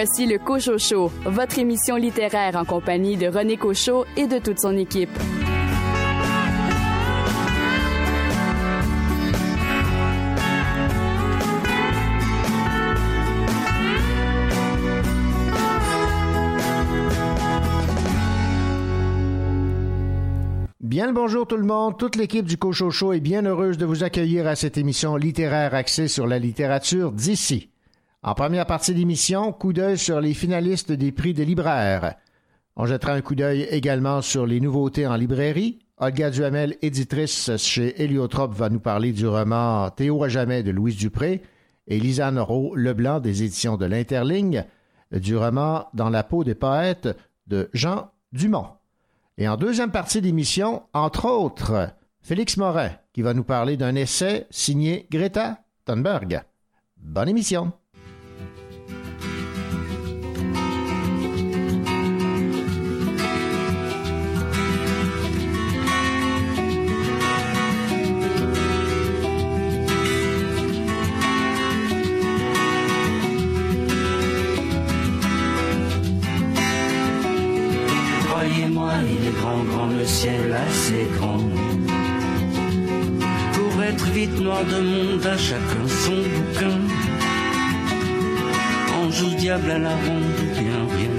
Voici le Cochocho, votre émission littéraire en compagnie de René Cochot et de toute son équipe. Bien le bonjour tout le monde. Toute l'équipe du Cochocho est bien heureuse de vous accueillir à cette émission littéraire axée sur la littérature d'ici. En première partie d'émission, coup d'œil sur les finalistes des prix des libraires. On jettera un coup d'œil également sur les nouveautés en librairie. Olga Duhamel, éditrice chez Héliotrope, va nous parler du roman Théo à jamais de Louise Dupré et Lisa Noro Leblanc des éditions de l'Interligne du roman Dans la peau des poètes de Jean Dumont. Et en deuxième partie d'émission, entre autres, Félix Morin qui va nous parler d'un essai signé Greta Thunberg. Bonne émission. Assez grand. Pour être vite noir de monde, à chacun son bouquin. Ange ou diable à la ronde, bien rien,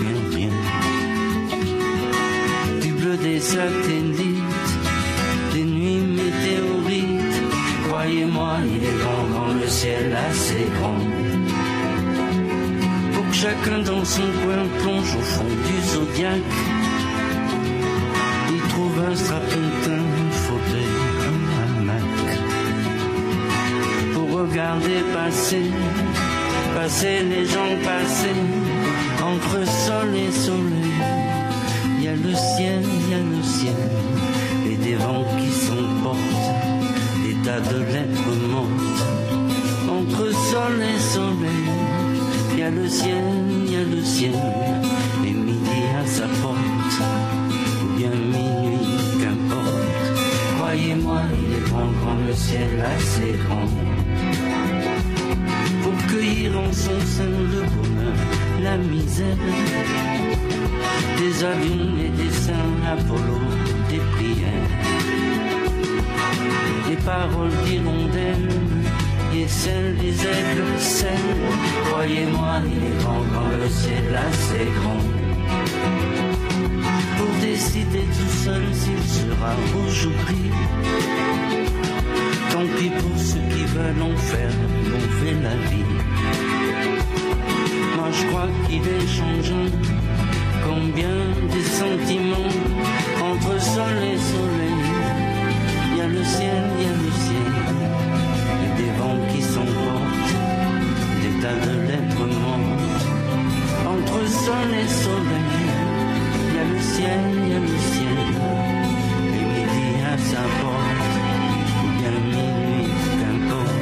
bien rien. Du bleu des satellites, des nuits météorites. Croyez-moi, il est grand, grand, le ciel assez grand. Pour que chacun dans son coin plonge au fond du zodiaque. Strapontin, fauteuil, un hamac. Pour regarder passer, passer les gens passer, entre sol et soleil. Il y a le ciel, il y a le ciel, et des vents qui s'emportent, des tas de lettres mortes. Entre sol et soleil, il y a le ciel, il y a le ciel, et midi à sa porte, ou bien minuit. Il est grand, grand, le ciel assez grand. Pour cueillir en son sein le bonheur, la misère, des avions et des saints, Apollo, des prières, des paroles d'hirondelles et celles des aigles, celles, croyez-moi, il est grand, grand, le ciel assez grand. Décider tout seul s'il sera rouge ou gris. Tant pis pour ceux qui veulent en faire gonfler la vie. Moi je crois qu'il est changeant, combien des sentiments entre sol et soleil. Il y a le ciel, il y a le ciel des vents qui s'emportent, des tas de lettres mortes. Entre sol et soleil, le ciel, le ciel, et midi à sa porte, ou bien minuit, qu'importe.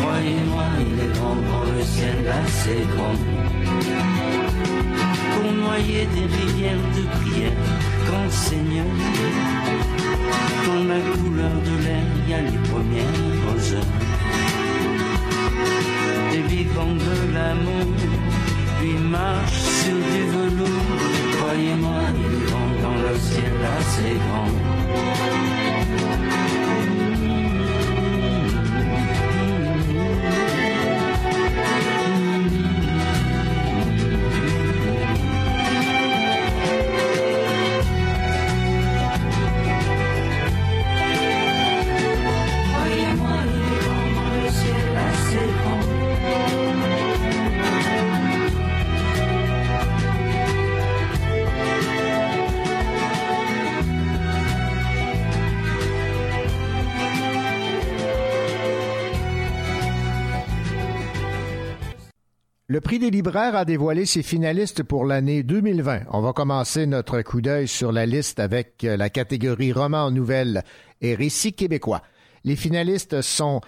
Croyez-moi, il est grand, grand, le ciel assez grand. Pour noyer des rivières de prière, grand Seigneur. Dans la couleur de l'air, il y a les premières heures ciel assez prix des libraires a dévoilé ses finalistes pour l'année 2020. On va commencer notre coup d'œil sur la liste avec euh, la catégorie roman nouvelle et récits québécois. Les finalistes sont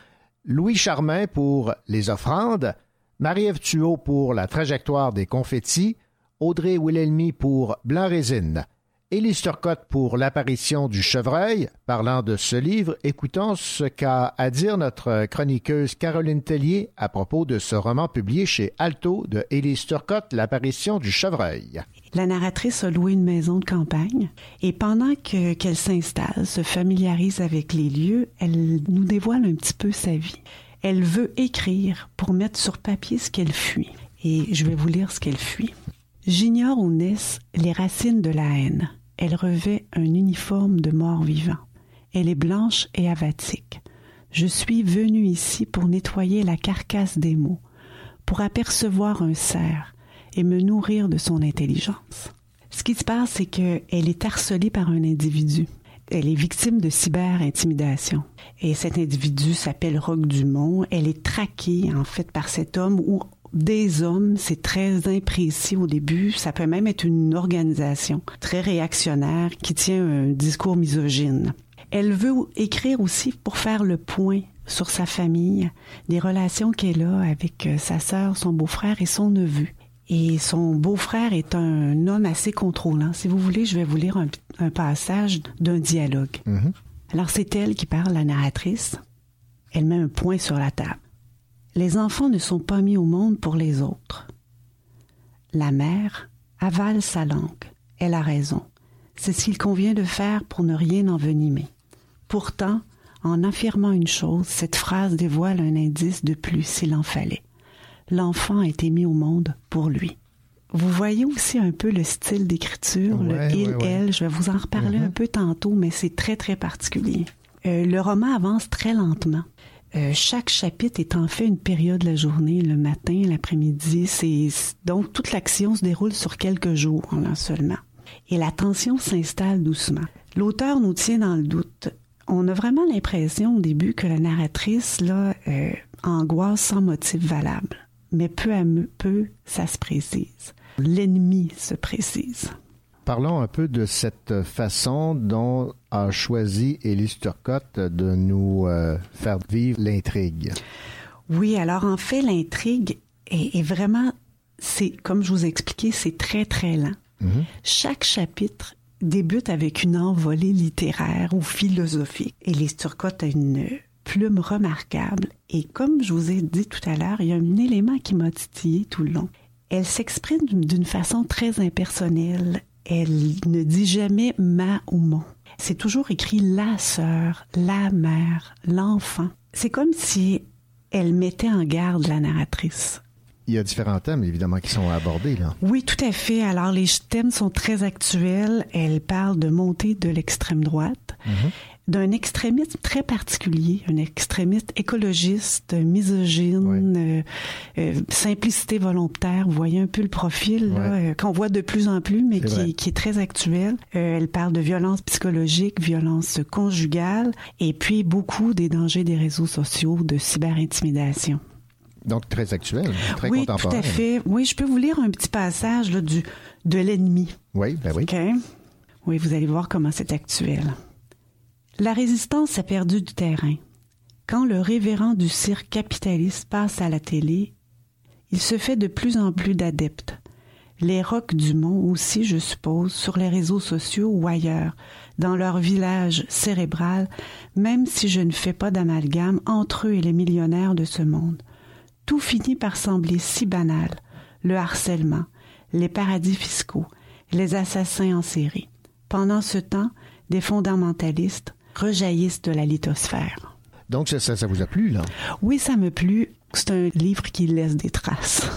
Louis Charmin pour Les offrandes, Marie-Ève Thuot pour La trajectoire des confettis, Audrey Wilhelmy pour Blanc Résine. Élie Turcotte pour l'apparition du chevreuil. Parlant de ce livre, écoutons ce qu'a à dire notre chroniqueuse Caroline Tellier à propos de ce roman publié chez Alto de Élie Turcotte, L'apparition du chevreuil. La narratrice a loué une maison de campagne et pendant que, qu'elle s'installe, se familiarise avec les lieux, elle nous dévoile un petit peu sa vie. Elle veut écrire pour mettre sur papier ce qu'elle fuit. Et je vais vous lire ce qu'elle fuit. J'ignore où naissent les racines de la haine. Elle revêt un uniforme de mort-vivant. Elle est blanche et avatique. Je suis venue ici pour nettoyer la carcasse des mots, pour apercevoir un cerf et me nourrir de son intelligence. Ce qui se passe, c'est qu'elle est harcelée par un individu. Elle est victime de cyber-intimidation. Et cet individu s'appelle Roque Dumont. Elle est traquée, en fait, par cet homme ou des hommes, c'est très imprécis au début. Ça peut même être une organisation très réactionnaire qui tient un discours misogyne. Elle veut écrire aussi pour faire le point sur sa famille, des relations qu'elle a avec euh, sa sœur, son beau-frère et son neveu. Et son beau-frère est un homme assez contrôlant. Si vous voulez, je vais vous lire un, passage d'un dialogue. Mm-hmm. Alors c'est elle qui parle, la narratrice. Elle met un point sur la table. Les enfants ne sont pas mis au monde pour les autres. La mère avale sa langue. Elle a raison. C'est ce qu'il convient de faire pour ne rien envenimer. Pourtant, en affirmant une chose, cette phrase dévoile un indice de plus s'il en fallait. L'enfant a été mis au monde pour lui. Vous voyez aussi un peu le style d'écriture, le il, elle. Je vais vous en reparler mm-hmm. un peu tantôt, mais c'est très, très particulier. Euh, le roman avance très lentement. Euh, chaque chapitre est en fait une période de la journée, le matin, l'après-midi. Donc toute l'action se déroule sur quelques jours seulement. Et la tension s'installe doucement. L'auteur nous tient dans le doute. On a vraiment l'impression au début que la narratrice là euh, angoisse sans motif valable, mais peu à peu, ça se précise. L'ennemi se précise. Parlons un peu de cette façon dont a choisi Élise Turcotte de nous euh, faire vivre l'intrigue. Oui, alors en fait, l'intrigue est, vraiment, c'est comme je vous ai expliqué, c'est très très lent. Mhm. Chaque chapitre débute avec une envolée littéraire ou philosophique. Élise Turcotte a une plume remarquable et comme je vous ai dit tout à l'heure, il y a un élément qui m'a titillé tout le long. Elle s'exprime d'une façon très impersonnelle elle ne dit jamais ma ou mon. C'est toujours écrit la sœur, la mère, l'enfant. C'est comme si elle mettait en garde la narratrice. Il y a différents thèmes, évidemment, qui sont abordés, là. Oui, tout à fait. Alors, les thèmes sont très actuels. Elle parle de montée de l'extrême droite. Mm-hmm d'un extrémisme très particulier, un extrémiste écologiste, misogyne, euh, euh, simplicité volontaire. Vous voyez un peu le profil euh, qu'on voit de plus en plus, mais qui, qui, est très actuel. elle parle de violence psychologique, violence conjugale, et puis beaucoup des dangers des réseaux sociaux, de cyberintimidation. Donc très actuel, très oui, contemporain. Oui, tout à fait. Oui, je peux vous lire un petit passage là, du de l'ennemi. Oui, ben oui. OK? Oui, vous allez voir comment c'est actuel. La résistance a perdu du terrain. Quand le révérend du cirque capitaliste passe à la télé, il se fait de plus en plus d'adeptes. Les rocs du Mont aussi, je suppose, sur les réseaux sociaux ou ailleurs, dans leur village cérébral, même si je ne fais pas d'amalgame entre eux et les millionnaires de ce monde. Tout finit par sembler si banal, le harcèlement, les paradis fiscaux, les assassins en série. Pendant ce temps, des fondamentalistes, rejaillissent de la lithosphère. Donc, ça, ça, vous a plu, là? Oui, ça me plu. C'est un livre qui laisse des traces.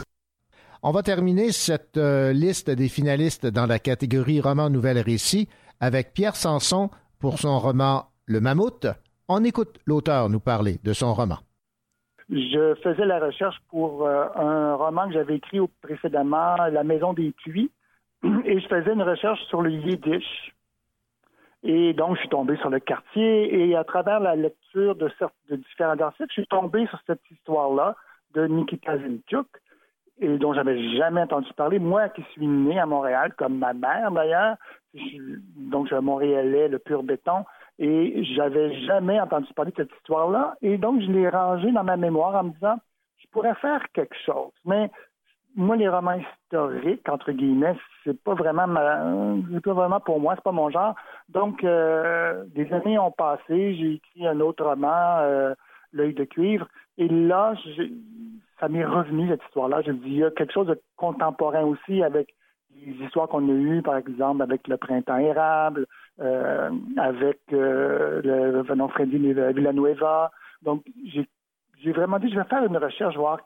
On va terminer cette euh, liste des finalistes dans la catégorie roman nouvelle récit avec Pierre Sanson pour son roman Le Mammouth. On écoute l'auteur nous parler de son roman. Je faisais la recherche pour euh, un roman que j'avais écrit précédemment, La Maison des Puits, et je faisais une recherche sur le yiddish. Et donc, je suis tombé sur le quartier et à travers la lecture de, de différents articles, je suis tombé sur cette histoire-là de Nikita Zinchuk, et dont j'avais jamais entendu parler. Moi qui suis né à Montréal, comme ma mère d'ailleurs, donc je suis Montréalais, le pur béton, et j'avais jamais entendu parler de cette histoire-là. Et donc, je l'ai rangée dans ma mémoire en me disant, je pourrais faire quelque chose. Mais moi, les romans historiques, entre guillemets, c'est pas vraiment pas vraiment pour moi, c'est pas mon genre. Donc, euh, des années ont passé, j'ai écrit un autre roman, euh, L'œil de cuivre, et là, ça m'est revenu cette histoire-là. Je dis, il y a quelque chose de contemporain aussi avec les histoires qu'on a eues, par exemple, avec le printemps érable, euh, avec euh, le venant Freddy Villanueva. Donc, j'ai vraiment dit, je vais faire une recherche, voir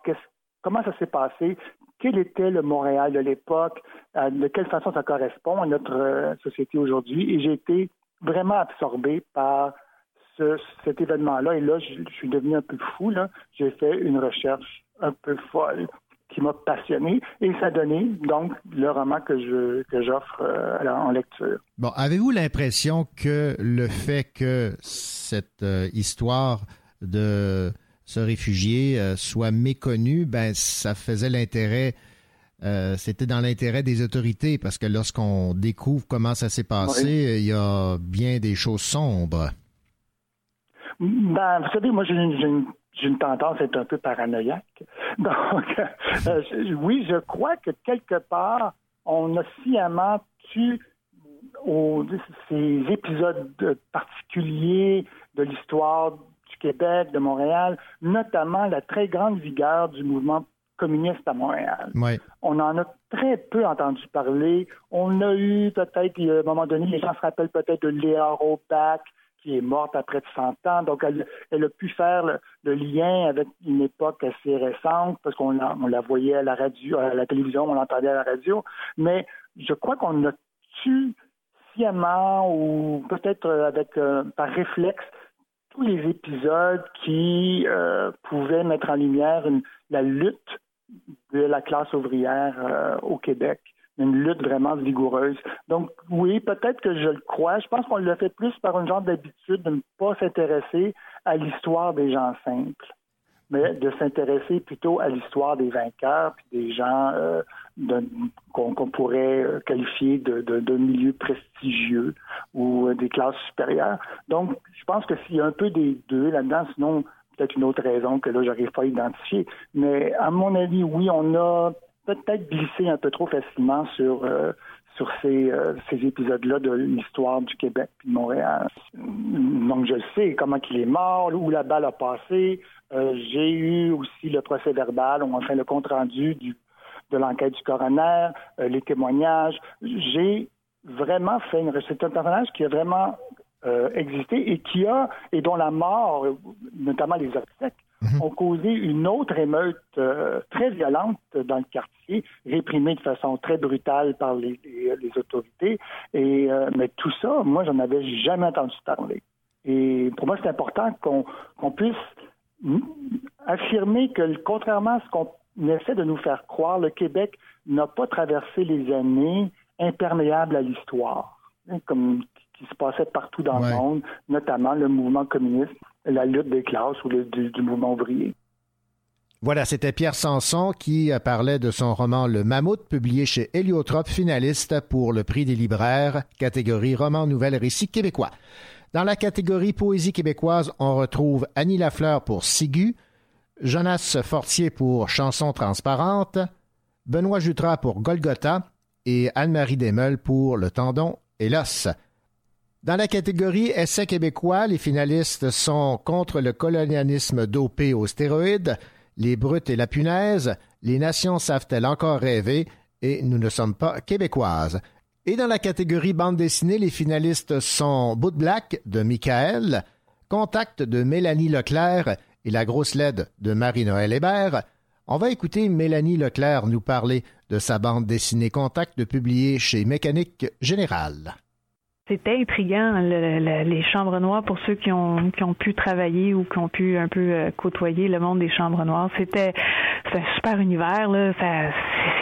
comment ça s'est passé, quel était le Montréal de l'époque, euh, de quelle façon ça correspond à notre euh, société aujourd'hui. Et j'ai été vraiment absorbé par cet événement-là. Et là, je, suis devenu un peu fou. J'ai fait une recherche un peu folle qui m'a passionné et ça a donné donc le roman que je que j'offre euh, en lecture. Bon, avez-vous l'impression que le fait que cette histoire de ce réfugié euh, soit méconnu, ben ça faisait l'intérêt, euh, c'était dans l'intérêt des autorités? Parce que lorsqu'on découvre comment ça s'est passé, il y a bien des choses sombres. Ben, vous savez, moi j'ai une, tendance à être un peu paranoïaque. Donc, euh, oui, je crois que quelque part, on a sciemment tué ces épisodes particuliers de l'histoire Québec, de Montréal, notamment la très grande vigueur du mouvement communiste à Montréal. On en a très peu entendu parler. On a eu peut-être, à un moment donné, les gens se rappellent peut-être de Léa Ropac, qui est morte après de 100 ans. Donc, elle, a pu faire le, lien avec une époque assez récente, parce qu'on la, voyait à la radio, à la télévision, on l'entendait à la radio. Mais je crois qu'on a tué sciemment ou peut-être avec euh, par réflexe tous les épisodes qui euh, pouvaient mettre en lumière la lutte de la classe ouvrière euh, au Québec, une lutte vraiment vigoureuse. Donc oui, peut-être que je le crois. Je pense qu'on le fait plus par une genre d'habitude de ne pas s'intéresser à l'histoire des gens simples mais de s'intéresser plutôt à l'histoire des vainqueurs, puis des gens euh, qu'on pourrait qualifier de, de, milieux prestigieux ou euh, des classes supérieures. Donc, je pense que s'il y a un peu des deux là-dedans, sinon peut-être une autre raison que là, j'arrive pas à identifier. Mais à mon avis, oui, on a peut-être glissé un peu trop facilement sur euh, sur ces, ces épisodes-là de l'histoire du Québec et de Montréal. Donc, je sais comment il est mort, où la balle a passé, euh, j'ai eu aussi le procès verbal, ou enfin le compte rendu de l'enquête du coroner, euh, les témoignages. J'ai vraiment fait une c'est un personnage qui a vraiment euh, existé et qui a et dont la mort, notamment les obsèques, mhm. ont causé une autre émeute très violente dans le quartier, réprimée de façon très brutale par les, autorités. Et mais tout ça, moi, j'en avais jamais entendu parler. Et pour moi, c'est important qu'on puisse affirmer que, contrairement à ce qu'on essaie de nous faire croire, le Québec n'a pas traversé les années imperméables à l'histoire, hein, comme qui se passait partout dans le monde, notamment le mouvement communiste, la lutte des classes ou du, mouvement ouvrier. Voilà, c'était Pierre Sanson qui euh, parlait de son roman Le Mammouth, publié chez Héliotrope, finaliste pour le prix des libraires, catégorie roman nouvelle récit québécois. Dans la catégorie poésie québécoise, on retrouve Annie Lafleur pour Sigu, Jonas Fortier pour Chanson transparente, Benoît Jutras pour Golgotha et Anne-Marie Desmeules pour Le tendon et l'os. Dans la catégorie essai québécois, les finalistes sont Contre le colonialisme dopé aux stéroïdes, Les brutes et la punaise, Les nations savent-elles encore rêver et Nous ne sommes pas québécoises. Et dans la catégorie bande dessinée, les finalistes sont Bout Black de Michael, Contact de Mélanie Leclerc et La grosse LED de Marie-Noël Hébert. On va écouter Mélanie Leclerc nous parler de sa bande dessinée Contact publiée chez Mécanique Générale. C'était intriguant, les chambres noires, pour ceux qui ont, qui ont pu travailler ou qui ont pu un peu euh, côtoyer le monde des chambres noires. C'était un super univers. Là.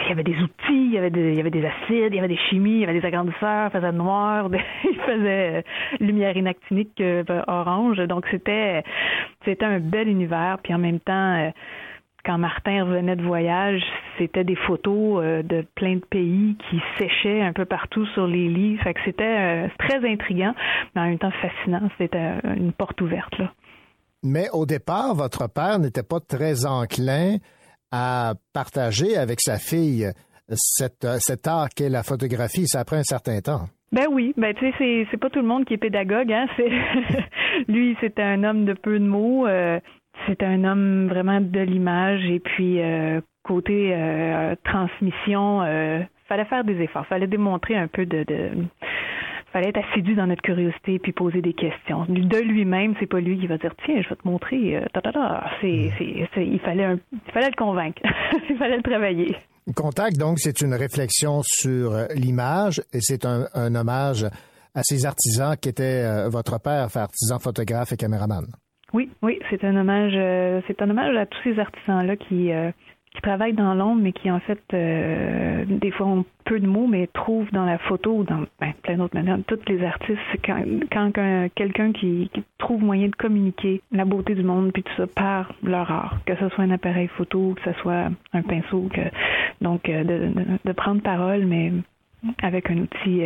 il y avait des outils, il y avait, des, il y avait des acides, il y avait des chimies, il y avait des agrandisseurs, il faisait noir, il faisait euh, lumière inactinique euh, orange. Donc c'était c'était un bel univers. Puis en même temps quand Martin revenait de voyage, c'était des photos euh, de plein de pays qui séchaient un peu partout sur les lits. Fait que c'était euh, très intriguant, mais en même temps fascinant. C'était euh, une porte ouverte là. Mais au départ, votre père n'était pas très enclin à partager avec sa fille cette, cet art qu'est la photographie. Ça prend un certain temps. Ben oui, ben tu sais, c'est, c'est pas tout le monde qui est pédagogue, hein. C'est lui, c'était un homme de peu de mots. Euh, c'est un homme vraiment de l'image et puis euh, côté euh, transmission, euh, fallait faire des efforts, fallait démontrer un peu de, de fallait être assidu dans notre curiosité puis poser des questions. De lui-même, c'est pas lui qui va dire tiens, je vais te montrer. Euh, c'est, c'est, c'est, il fallait un, il fallait le convaincre, il fallait le travailler. Contact, donc, c'est une réflexion sur l'image et c'est un, un hommage à ces artisans qui étaient euh, votre père, artisan photographe et caméraman. Oui, oui, c'est un hommage, euh, c'est un hommage à tous ces artisans-là qui, euh, qui travaillent dans l'ombre, mais qui en fait, euh, des fois ont peu de mots, mais trouvent dans la photo ou dans ben, plein d'autres manières, tous les artistes, quand, quand quelqu'un qui, qui, trouve moyen de communiquer la beauté du monde, puis tout ça, par leur art, que ce soit un appareil photo, que ce soit un pinceau, que, donc de, de, de prendre parole, mais avec un outil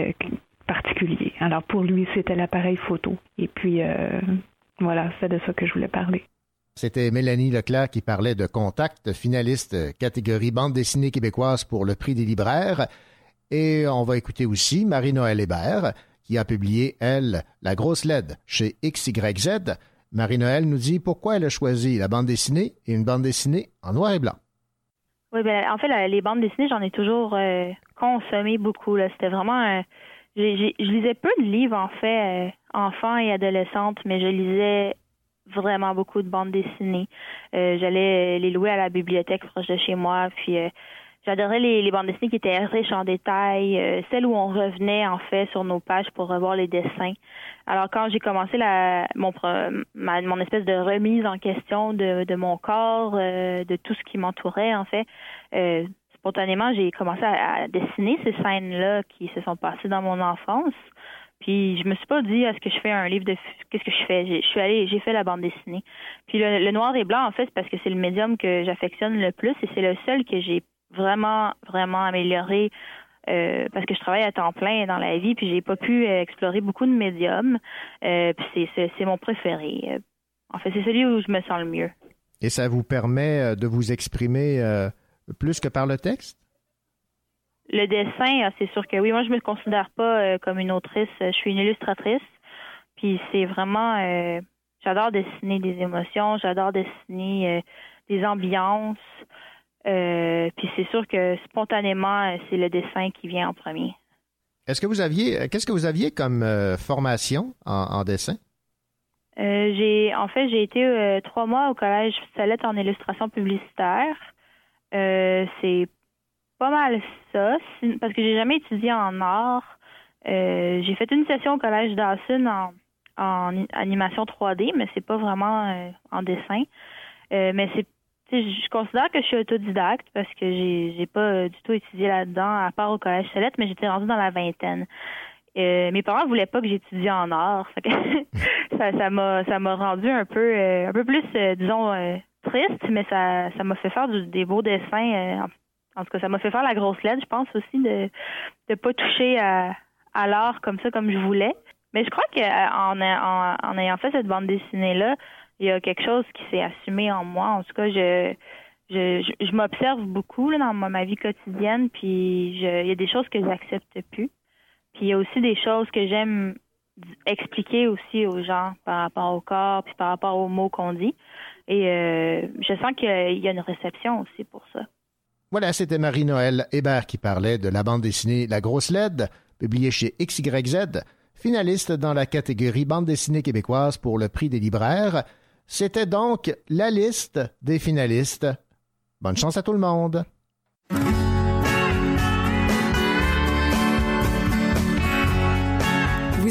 particulier. Alors pour lui, c'était l'appareil photo. Et puis, euh, voilà, c'est de ça que je voulais parler. C'était Mélanie Leclerc qui parlait de Contact, finaliste catégorie bande dessinée québécoise pour le prix des libraires. Et on va écouter aussi Marie-Noël Hébert, qui a publié, elle, La grosse LED chez XYZ. Marie-Noël nous dit pourquoi elle a choisi la bande dessinée et une bande dessinée en noir et blanc. Oui, ben, en fait, les bandes dessinées, j'en ai toujours euh, consommé beaucoup. C'était vraiment je lisais peu de livres, en fait, euh, enfants et adolescentes, mais je lisais vraiment beaucoup de bandes dessinées. Euh, j'allais les louer à la bibliothèque proche de chez moi, puis euh, j'adorais les, bandes dessinées qui étaient riches en détails, celles où on revenait en fait sur nos pages pour revoir les dessins. Alors quand j'ai commencé la mon mon espèce de remise en question de, de mon corps, de tout ce qui m'entourait en fait, spontanément, j'ai commencé à, dessiner ces scènes-là qui se sont passées dans mon enfance. Puis je me suis pas dit est-ce que je fais un livre de qu'est-ce que je fais? Je suis allée, j'ai fait la bande dessinée. Puis le, noir et blanc en fait, parce que c'est le médium que j'affectionne le plus et c'est le seul que j'ai vraiment vraiment amélioré euh, parce que je travaille à temps plein dans la vie puis j'ai pas pu explorer beaucoup de médiums. Euh, puis c'est, c'est mon préféré. En fait, c'est celui où je me sens le mieux. Et ça vous permet euh, de vous exprimer plus que par le texte? Le dessin, ah, c'est sûr que oui. Moi, je me considère pas euh, comme une autrice. Je suis une illustratrice. Puis c'est vraiment, euh, j'adore dessiner des émotions, j'adore dessiner euh, des ambiances. puis c'est sûr que spontanément, c'est le dessin qui vient en premier. Est-ce que vous aviez, qu'est-ce que vous aviez comme formation en, dessin? j'ai, en fait, j'ai été trois mois au collège Salette en illustration publicitaire. Euh, c'est pas mal ça, parce que j'ai jamais étudié en art. Euh, j'ai fait une session au collège Dawson en, en animation 3D, mais c'est pas vraiment euh, en dessin. mais c'est je considère que je suis autodidacte parce que j'ai j'ai pas du tout étudié là-dedans à part au collège Celette, mais j'étais rendue dans la vingtaine. mes parents voulaient pas que j'étudie en art. ça ça m'a ça m'a rendu un peu un peu plus disons triste, mais ça ça m'a fait faire des beaux dessins. Euh, en, tout cas, ça m'a fait faire la grosse lettre, je pense aussi, de ne pas toucher à, à l'art comme ça, comme je voulais. Mais je crois qu'en en, en, ayant fait cette bande dessinée-là, il y a quelque chose qui s'est assumé en moi. En tout cas, je je, je, m'observe beaucoup là, dans ma, vie quotidienne, puis il y a des choses que j'accepte plus. Puis il y a aussi des choses que j'aime expliquer aussi aux gens par rapport au corps, puis par rapport aux mots qu'on dit. Et euh, je sens qu'il y a une réception aussi pour ça. Voilà, c'était Marie-Noël Hébert qui parlait de la bande dessinée La Grosse LED, publiée chez XYZ, finaliste dans la catégorie bande dessinée québécoise pour le prix des libraires. C'était donc la liste des finalistes. Bonne chance à tout le monde.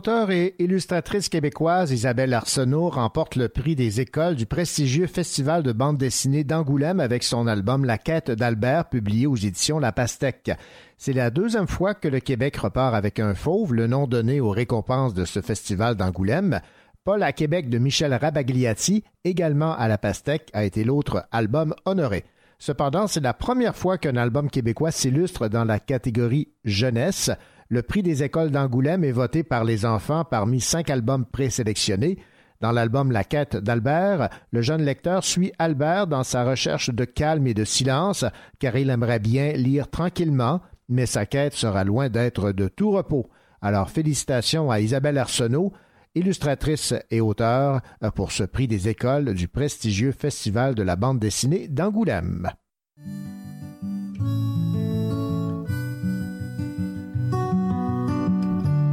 L'auteure et illustratrice québécoise Isabelle Arsenault remporte le prix des écoles du prestigieux Festival de bande dessinée d'Angoulême avec son album La quête d'Albert publié aux éditions La Pastèque. C'est la deuxième fois que le Québec repart avec un fauve, le nom donné aux récompenses de ce festival d'Angoulême. Paul à Québec de Michel Rabagliati, également à La Pastèque, a été l'autre album honoré. Cependant, c'est la première fois qu'un album québécois s'illustre dans la catégorie jeunesse. Le prix des écoles d'Angoulême est voté par les enfants parmi cinq albums présélectionnés. Dans l'album La quête d'Albert, le jeune lecteur suit Albert dans sa recherche de calme et de silence, car il aimerait bien lire tranquillement, mais sa quête sera loin d'être de tout repos. Alors félicitations à Isabelle Arsenault, illustratrice et auteure, pour ce prix des écoles du prestigieux Festival de la bande dessinée d'Angoulême.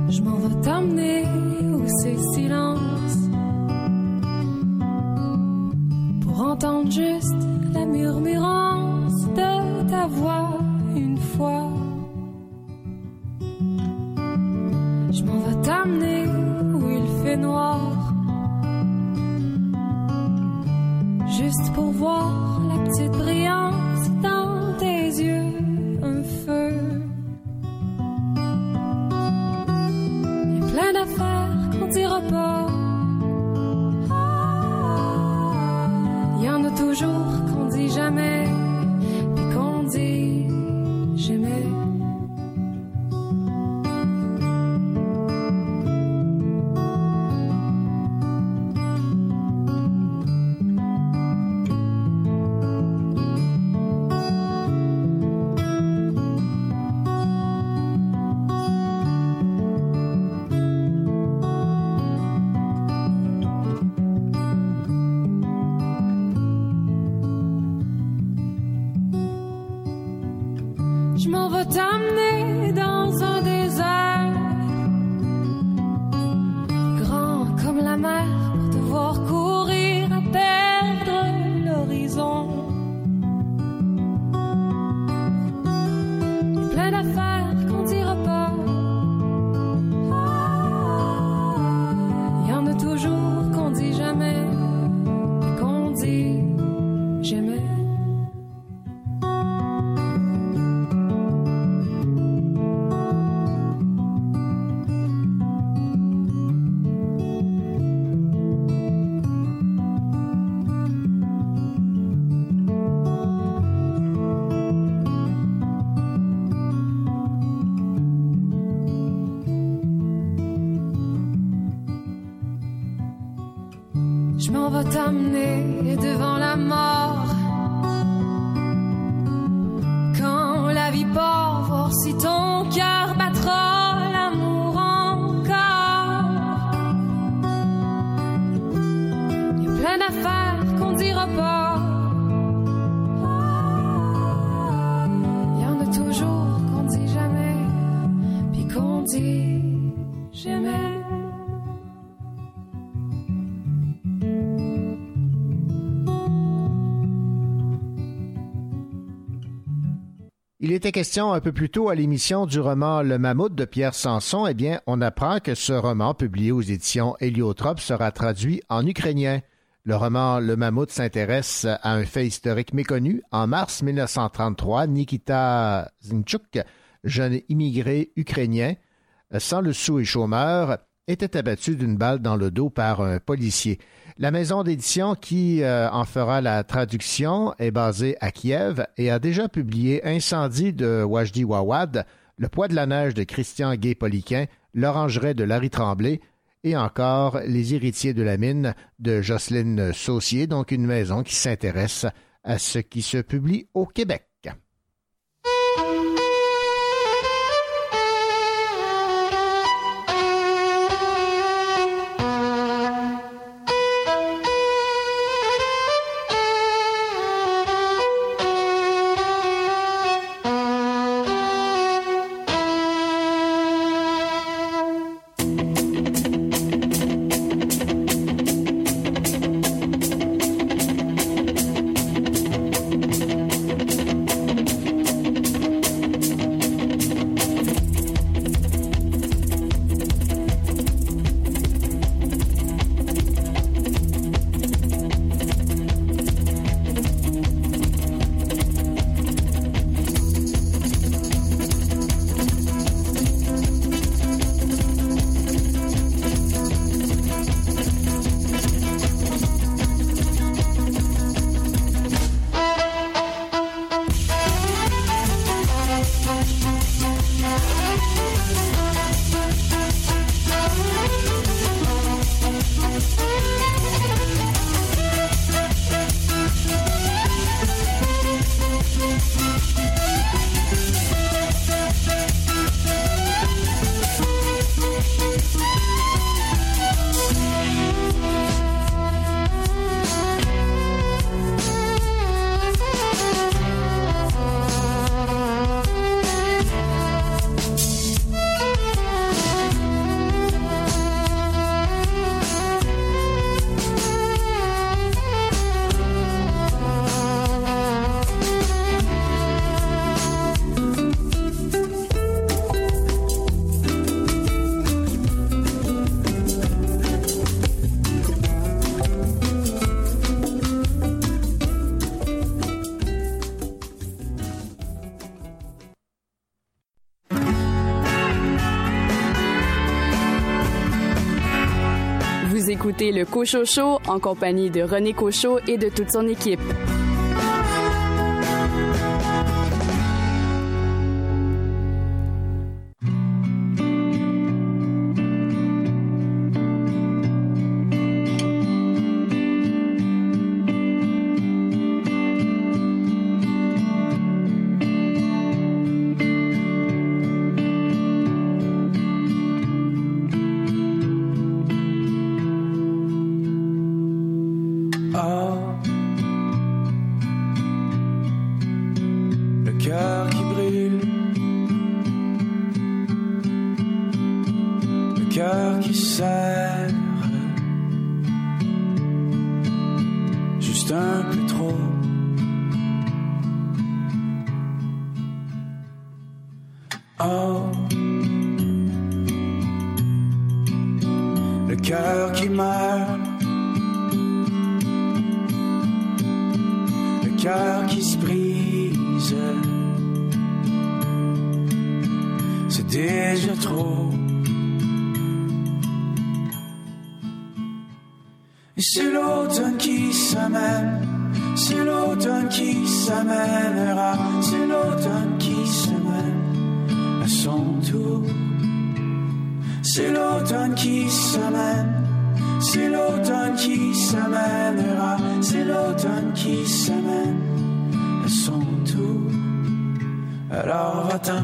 Je m'en vais t'emmener où c'est silence pour entendre juste la murmurance de ta voix une fois. Je m'en vais t'amener où il fait noir juste pour voir la petite brillance dans Y a plein d'affaires qu'on dira pas. Y en a toujours qu'on dit jamais, Je m'en vais t'amener devant la mort. Quand la vie part, voir si ton Il était question un peu plus tôt à l'émission du roman Le Mammouth de Pierre Sanson. Eh bien, on apprend que ce roman, publié aux éditions Héliotrope, sera traduit en ukrainien. Le roman Le Mammouth s'intéresse à un fait historique méconnu. En mars 1933, Nikita Zinchuk, jeune immigré ukrainien, sans le sou et chômeur, était abattu d'une balle dans le dos par un policier. La maison d'édition qui euh, en fera la traduction est basée à Kiev et a déjà publié Incendie de Wajdi Wawad, Le poids de la neige de Christian Gay-Poliquin, L'orangerie de Larry Tremblay et encore Les héritiers de la mine de Jocelyne Saucier, donc une maison qui s'intéresse à ce qui se publie au Québec. Vous écoutez le Cochot Show en compagnie de René Cochot et de toute son équipe. C'est l'automne qui s'amène. À son tour. Alors va-t'en,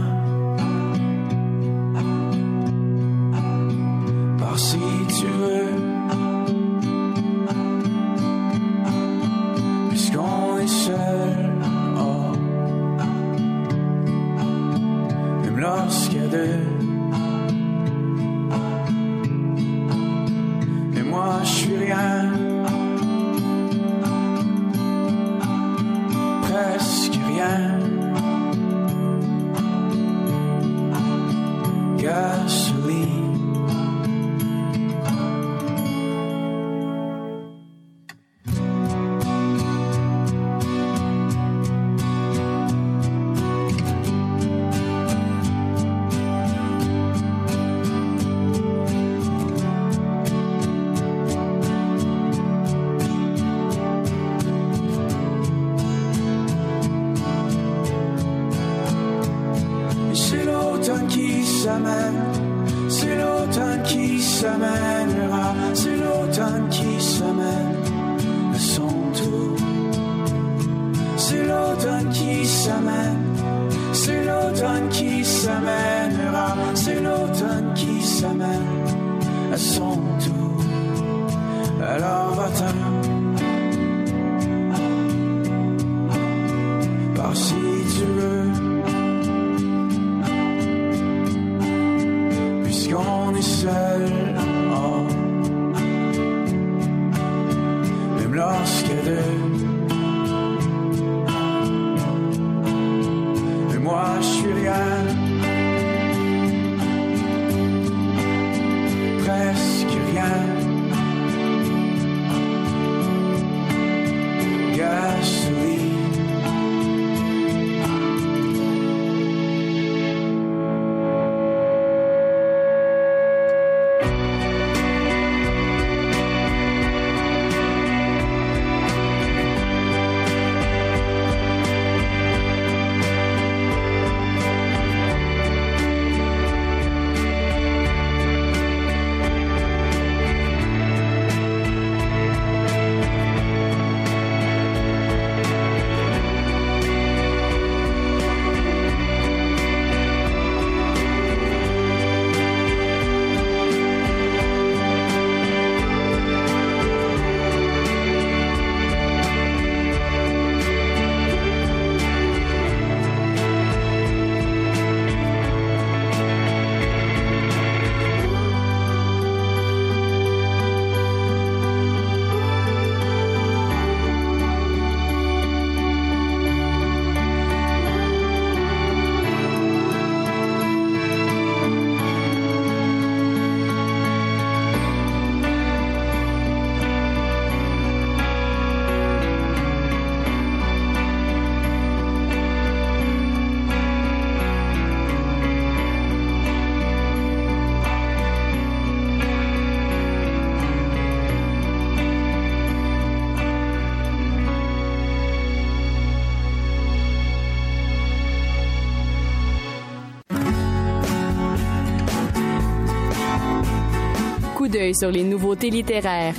Sur les nouveautés littéraires.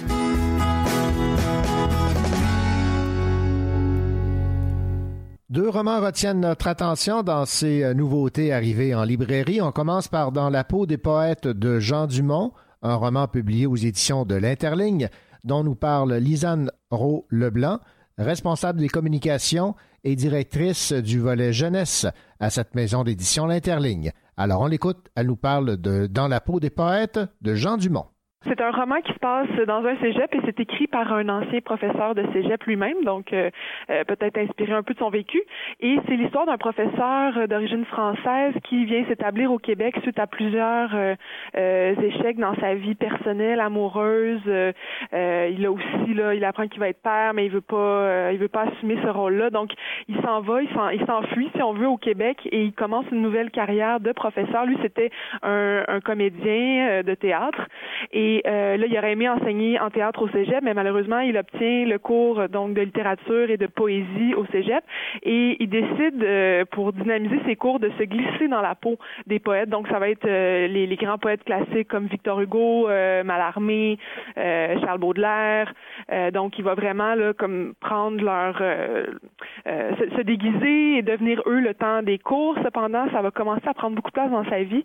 Deux romans retiennent notre attention dans ces euh, nouveautés arrivées en librairie. On commence par Dans la peau des poètes de Jean Dumont, un roman publié aux éditions de l'Interligne, dont nous parle Lisanne Rowe-Leblanc, responsable des communications et directrice du volet jeunesse à cette maison d'édition L'Interligne. Alors on l'écoute, elle nous parle de Dans la peau des poètes de Jean Dumont. C'est un roman qui se passe dans un cégep et c'est écrit par un ancien professeur de cégep lui-même, donc euh, euh, peut-être inspiré un peu de son vécu. Et c'est l'histoire d'un professeur euh, d'origine française qui vient s'établir au Québec suite à plusieurs euh, euh, échecs dans sa vie personnelle, amoureuse. Il a aussi là, il apprend qu'il va être père, mais il veut pas, il veut pas assumer ce rôle-là. Donc il s'en va, il s'en- il s'enfuit si on veut au Québec et il commence une nouvelle carrière de professeur. Lui c'était un, un comédien de théâtre et euh, là, il aurait aimé enseigner en théâtre au cégep, mais malheureusement, il obtient le cours euh, donc de littérature et de poésie au cégep et il décide, euh, pour dynamiser ses cours, de se glisser dans la peau des poètes. Donc, ça va être euh, les, les grands poètes classiques comme Victor Hugo, euh, Mallarmé, euh, Charles Baudelaire. Donc, il va vraiment là, comme prendre leur se, se déguiser et devenir eux le temps des cours. Cependant, ça va commencer à prendre beaucoup de place dans sa vie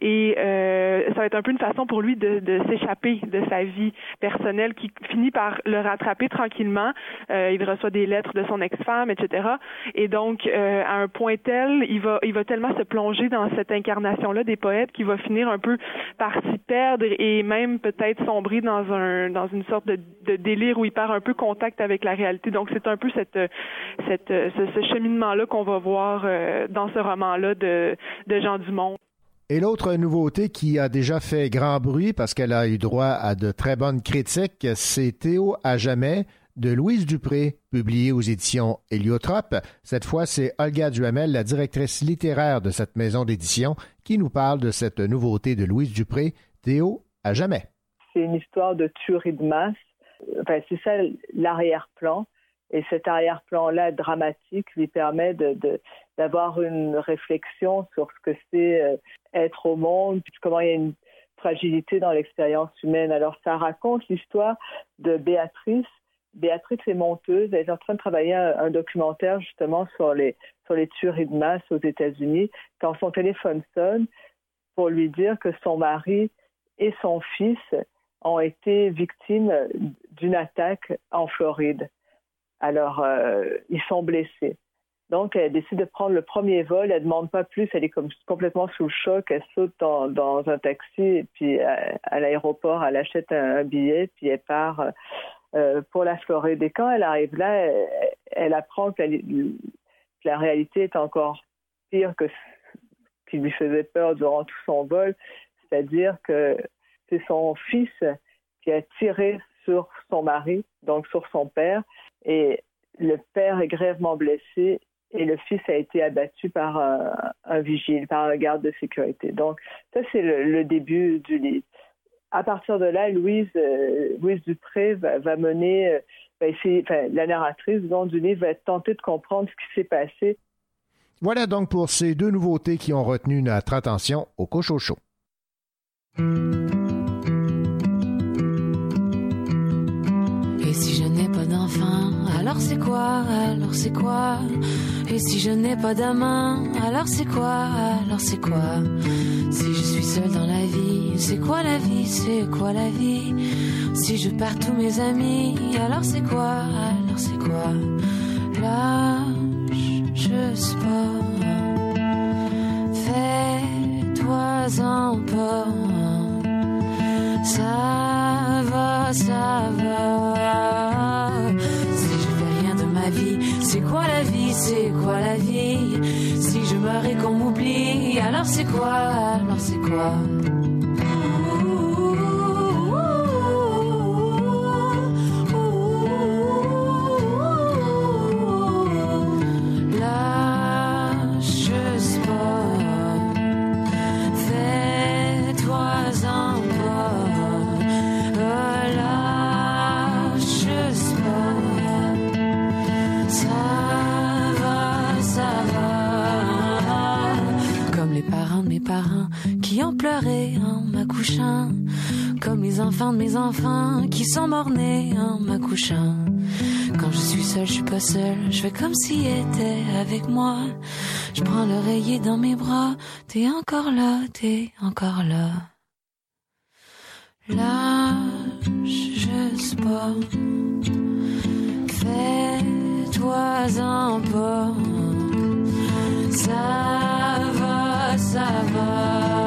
et ça va être un peu une façon pour lui de, de s'échapper de sa vie personnelle qui finit par le rattraper tranquillement. Euh, il reçoit des lettres de son ex-femme, etc. Et donc, euh, à un point tel, il va, il va tellement se plonger dans cette incarnation-là des poètes qu'il va finir un peu par s'y perdre et même peut-être sombrer dans un, dans une sorte de, de délire où il perd un peu contact avec la réalité. Donc, c'est un peu cette, cette, ce, ce cheminement-là qu'on va voir euh, dans ce roman-là de, de Jean Dumont. Et l'autre nouveauté qui a déjà fait grand bruit parce qu'elle a eu droit à de très bonnes critiques, c'est Théo à jamais de Louise Dupré, publié aux éditions Héliotrope. Cette fois, c'est Olga Duhamel, la directrice littéraire de cette maison d'édition, qui nous parle de cette nouveauté de Louise Dupré, Théo à jamais. C'est une histoire de tuerie de masse. Enfin, c'est ça l'arrière-plan. Et cet arrière-plan-là dramatique lui permet de, de, d'avoir une réflexion sur ce que c'est euh, être au monde, comment il y a une fragilité dans l'expérience humaine. Alors ça raconte l'histoire de Béatrice Béatrice est monteuse. Elle est en train de travailler un, un documentaire justement sur les, sur les tueries de masse aux États-Unis. Quand son téléphone sonne pour lui dire que son mari et son fils ont été victimes d'une attaque en Floride. Alors, euh, ils sont blessés. Donc, elle décide de prendre le premier vol. Elle demande pas plus. Elle est comme complètement sous le choc. Elle saute dans, un taxi et puis à, à l'aéroport, elle achète un, billet puis elle part euh, pour la Floride. Et quand elle arrive là, elle, apprend que la, que la, réalité est encore pire que ce qui lui faisait peur durant tout son vol. C'est-à-dire que c'est son fils qui a tiré sur son mari, donc sur son père, et le père est grièvement blessé et le fils a été abattu par un, un vigile, par un garde de sécurité. Donc, ça, c'est le, le, début du livre. À partir de là, Louise, euh, Louise Dupré va, va mener, euh, va essayer, enfin, la narratrice disons, du livre va tenter de comprendre ce qui s'est passé. Voilà donc pour ces deux nouveautés qui ont retenu notre attention au Cochocho. Et si je n'ai pas d'enfant, alors c'est quoi Alors c'est quoi? Et si je n'ai pas d'amant, alors c'est quoi Alors c'est quoi? Si je suis seule dans la vie, c'est quoi la vie C'est quoi la vie? Si je perds tous mes amis, alors c'est quoi Alors c'est quoi? Lâche, je pas. Fais-toi-en pas. Ça va, ça va. C'est quoi la vie, c'est quoi la vie? Si je meurs et qu'on m'oublie, alors c'est quoi, alors c'est quoi? Qui ont pleuré en m'accouchant, comme les enfants de mes enfants qui sont morts-nés en m'accouchant. Quand je suis seule, je suis pas seule, je fais comme s'il était avec moi. Je prends l'oreiller dans mes bras, t'es encore là, t'es encore là. Lâche juste pas, fais-toi-en pas. Ça va, ça va.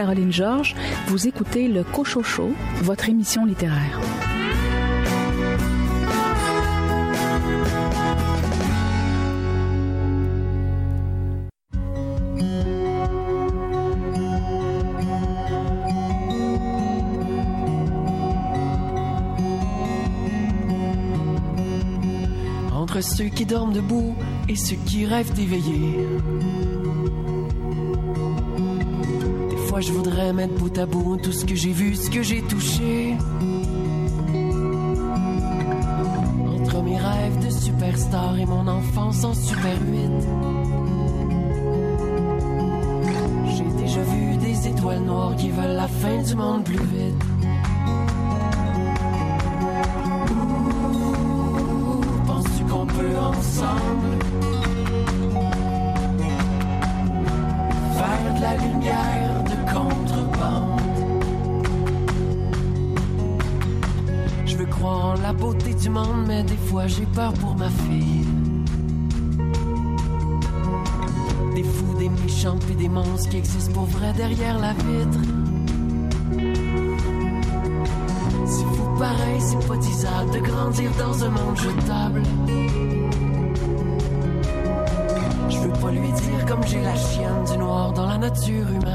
Caroline Georges, vous écoutez le Cochocho, votre émission littéraire. Entre ceux qui dorment debout et ceux qui rêvent d'éveiller. Je voudrais mettre bout à bout tout ce que j'ai vu, ce que j'ai touché. Entre mes rêves de super Star et mon enfance en Super 8. J'ai déjà vu des étoiles noires qui veulent la fin du monde plus vite. J'ai peur pour ma fille. Des fous, des méchants, puis des monstres qui existent pour vrai derrière la vitre. C'est fou pareil, c'est pas disable de grandir dans un monde jetable. Je veux pas lui dire comme j'ai la chienne du noir dans la nature humaine.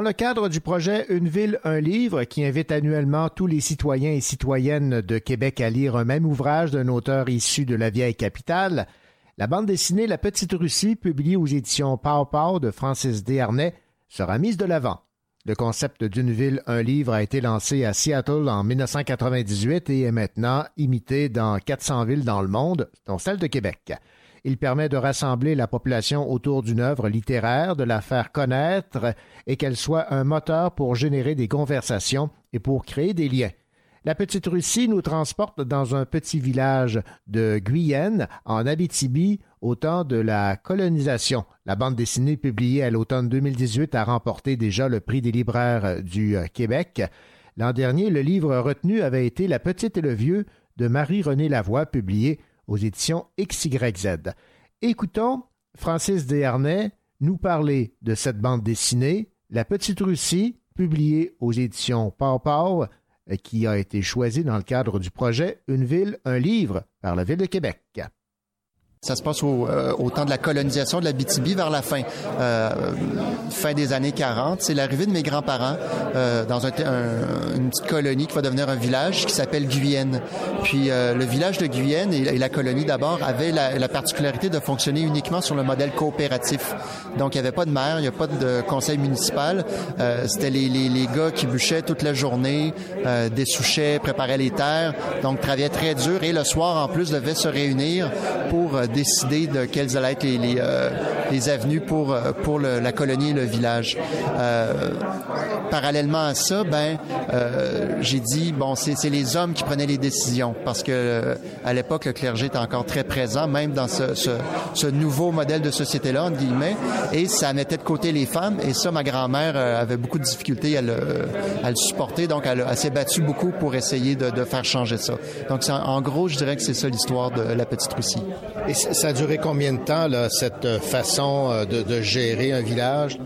Dans le cadre du projet Une ville, un livre, qui invite annuellement tous les citoyens et citoyennes de Québec à lire un même ouvrage d'un auteur issu de la vieille capitale, la bande dessinée La Petite Russie, publiée aux éditions Pau de Francis Desharnais, sera mise de l'avant. Le concept d'une ville, un livre a été lancé à Seattle en 1998 et est maintenant imité dans 400 villes dans le monde, dont celle de Québec. Il permet de rassembler la population autour d'une œuvre littéraire, de la faire connaître et qu'elle soit un moteur pour générer des conversations et pour créer des liens. La Petite Russie nous transporte dans un petit village de Guyenne, en Abitibi, au temps de la colonisation. La bande dessinée publiée à l'automne 2018 a remporté déjà le prix des libraires du Québec. L'an dernier, le livre retenu avait été La Petite et le Vieux de Marie-Renée Lavoie, publié aux éditions XYZ. Écoutons Francis Desharnais nous parler de cette bande dessinée, La Petite Russie, publiée aux éditions Pau Pau, qui a été choisie dans le cadre du projet Une ville, un livre par la Ville de Québec. Ça se passe au, euh, au temps de la colonisation de la BTB vers la fin, euh, fin des années 40. C'est l'arrivée de mes grands-parents euh, dans un, un, une petite colonie qui va devenir un village qui s'appelle Guyenne. Puis euh, le village de Guyenne et, et la colonie d'abord avaient la, la, particularité de fonctionner uniquement sur le modèle coopératif. Donc il n'y avait pas de maire, il n'y a pas de conseil municipal. Euh, C'était les, les, les, gars qui bûchaient toute la journée, euh, dessouchaient, préparaient les terres, donc travaillaient très dur et le soir en plus devaient se réunir pour décider de quelles allaient être les, les, euh, avenues pour, euh, pour la colonie et le village. Euh, parallèlement à ça, ben, j'ai dit, bon, c'est les hommes qui prenaient les décisions parce que à l'époque, le clergé était encore très présent, même dans ce, ce, nouveau modèle de société-là, entre guillemets, et ça mettait de côté les femmes, et ça, ma grand-mère avait beaucoup de difficultés à le, à supporter, donc elle, s'est battue beaucoup pour essayer de, faire changer ça. Donc, en gros, je dirais que c'est ça l'histoire de la petite Russie. Ça a duré combien de temps, là, cette euh, façon euh, de, gérer un village?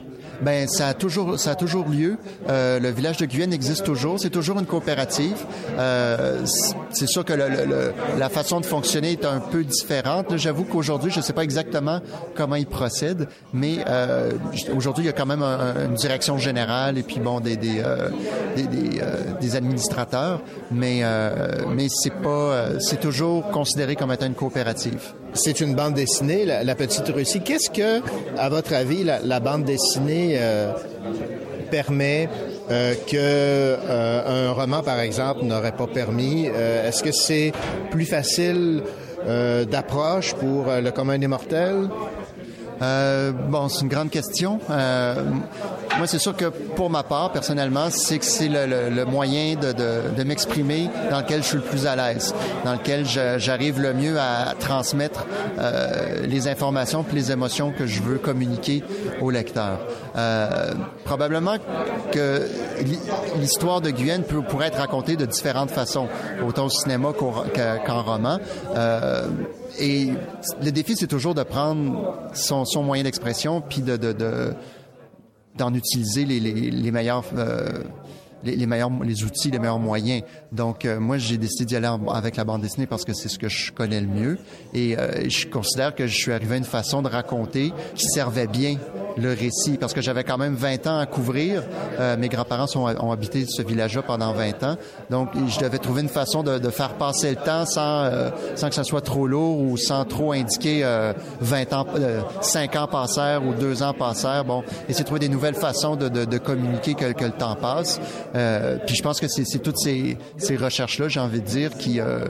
Ben, ça a toujours, ça a toujours lieu. Euh, le village de Guyenne existe toujours. C'est toujours une coopérative. Euh, c'est sûr que le- le- la façon de fonctionner est un peu différente. J'avoue qu'aujourd'hui, je ne sais pas exactement comment ils procèdent, mais euh, aujourd'hui, il y a quand même un- un- une direction générale et puis bon, des des, euh, des, des, des administrateurs, mais mais c'est pas, c'est toujours considéré comme étant une coopérative. C'est une bande dessinée, la, Petite Russie. Qu'est-ce que, à votre avis, la, bande dessinée euh, permet euh, que euh, un roman, par exemple, n'aurait pas permis? Euh, Est-ce que c'est plus facile d'approche pour le commun des mortels? Euh, bon, c'est une grande question. Euh, moi, c'est sûr que pour ma part, personnellement, c'est que c'est le, le- le moyen de, de- de m'exprimer dans lequel je suis le plus à l'aise, dans lequel j'arrive le mieux à transmettre euh, les informations puis les émotions que je veux communiquer au lecteur. Euh, probablement que l'hi- l'histoire de Guyane peut, pourrait être racontée de différentes façons, autant au cinéma qu'au- qu'à- qu'en roman. Et le défi, c'est toujours de prendre son, moyen d'expression puis de, de, de- d'en utiliser les, les, les meilleurs euh, les, les meilleurs les outils, les meilleurs moyens. Donc euh, moi j'ai décidé d'y aller en- avec la bande dessinée parce que c'est ce que je connais le mieux et euh, je considère que je suis arrivé à une façon de raconter qui servait bien le récit parce que j'avais quand même 20 ans à couvrir. Euh, mes grands-parents ont habité ce village-là pendant 20 ans. Donc je devais trouver une façon de, de faire passer le temps sans euh, sans que ça soit trop lourd ou sans trop indiquer euh, 20 ans euh, 5 ans passèrent ou 2 ans passèrent. Bon, essayer de trouver des nouvelles façons de, de, de communiquer que, que le temps passe. Euh, puis je pense que c'est toutes ces, recherches-là, j'ai envie de dire, qui, euh,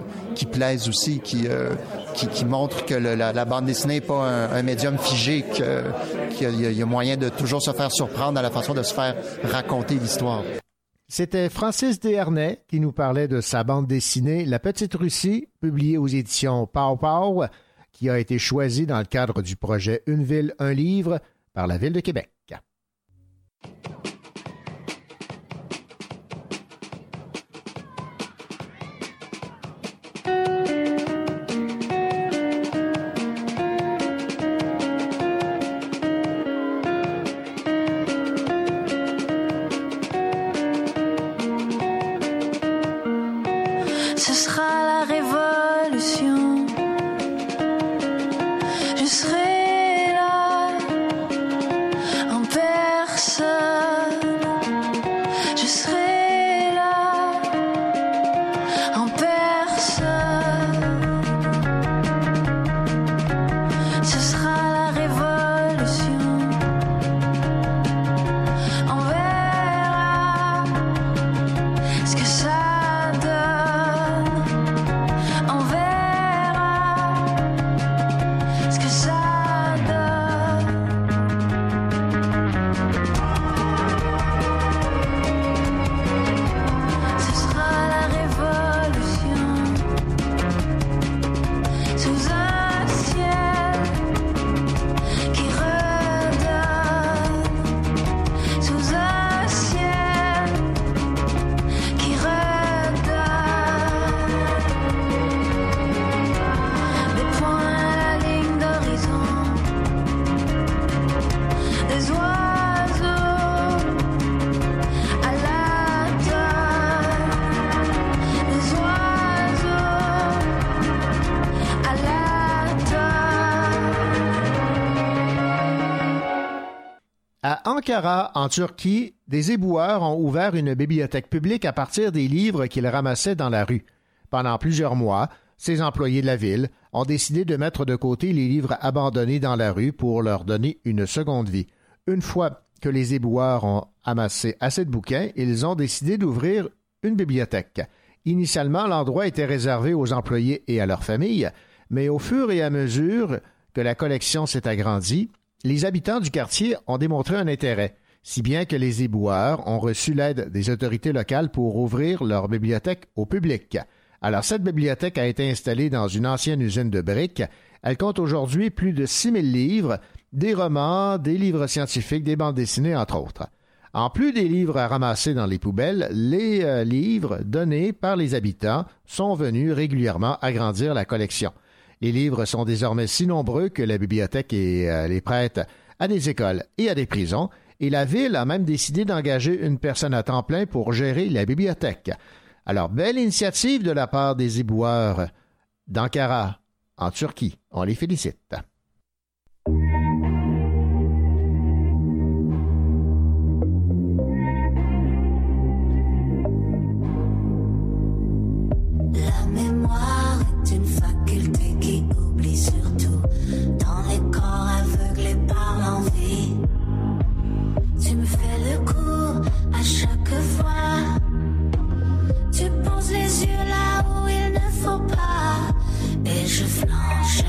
plaisent aussi, qui, euh, qui, qui montrent que la, bande dessinée n'est pas un, médium figé, qu'il y, a- moyen de toujours se faire surprendre à la façon de se faire raconter l'histoire. C'était Francis Desharnais qui nous parlait de sa bande dessinée La Petite Russie, publiée aux éditions Pow Pow, qui a été choisie dans le cadre du projet Une ville, un livre par la Ville de Québec. Ankara, en Turquie, des éboueurs ont ouvert une bibliothèque publique à partir des livres qu'ils ramassaient dans la rue. Pendant plusieurs mois, ces employés de la ville ont décidé de mettre de côté les livres abandonnés dans la rue pour leur donner une seconde vie. Une fois que les éboueurs ont amassé assez de bouquins, ils ont décidé d'ouvrir une bibliothèque. Initialement, l'endroit était réservé aux employés et à leurs familles, Mais au fur et à mesure que la collection s'est agrandie, les habitants du quartier ont démontré un intérêt, si bien que les éboueurs ont reçu l'aide des autorités locales pour ouvrir leur bibliothèque au public. Alors cette bibliothèque a été installée dans une ancienne usine de briques. Elle compte aujourd'hui plus de 6000 livres, des romans, des livres scientifiques, des bandes dessinées, entre autres. En plus des livres à ramasser dans les poubelles, les euh, livres donnés par les habitants sont venus régulièrement agrandir la collection. Les livres sont désormais si nombreux que la bibliothèque est, euh, les prête à des écoles et à des prisons, et la ville a même décidé d'engager une personne à temps plein pour gérer la bibliothèque. Alors, belle initiative de la part des éboueurs d'Ankara, en Turquie. On les félicite. Chaque fois. Tu poses les yeux là où il ne faut pas. Et je flanche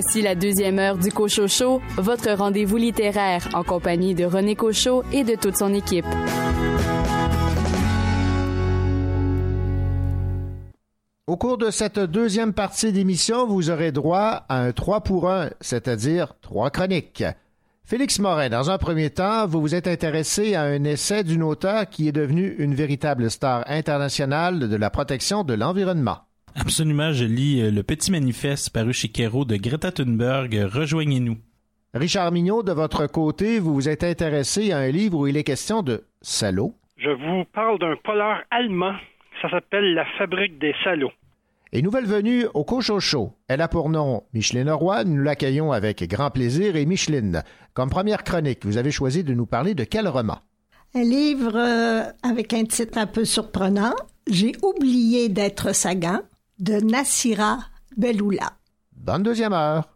Voici la deuxième heure du Cochocho, votre rendez-vous littéraire en compagnie de René Cochot et de toute son équipe. Au cours de cette deuxième partie d'émission, vous aurez droit à un 3 pour 1, c'est-à-dire trois chroniques. Félix Morin, dans un premier temps, vous vous êtes intéressé à un essai d'une auteure qui est devenue une véritable star internationale de la protection de l'environnement. Absolument, je lis euh, le petit manifeste paru chez Kero de Greta Thunberg, euh, Rejoignez-nous. Richard Mignot, de votre côté, vous vous êtes intéressé à un livre où il est question de salaud. Je vous parle d'un polar allemand. Ça s'appelle La fabrique des salauds. Et nouvelle venue au Cochocho. Elle a pour nom Micheline Roy. Nous l'accueillons avec grand plaisir. Et Micheline, comme première chronique, vous avez choisi de nous parler de quel roman? Un livre euh, avec un titre un peu surprenant. J'ai oublié d'être Sagan de Nassira Beloula. Bonne deuxième heure.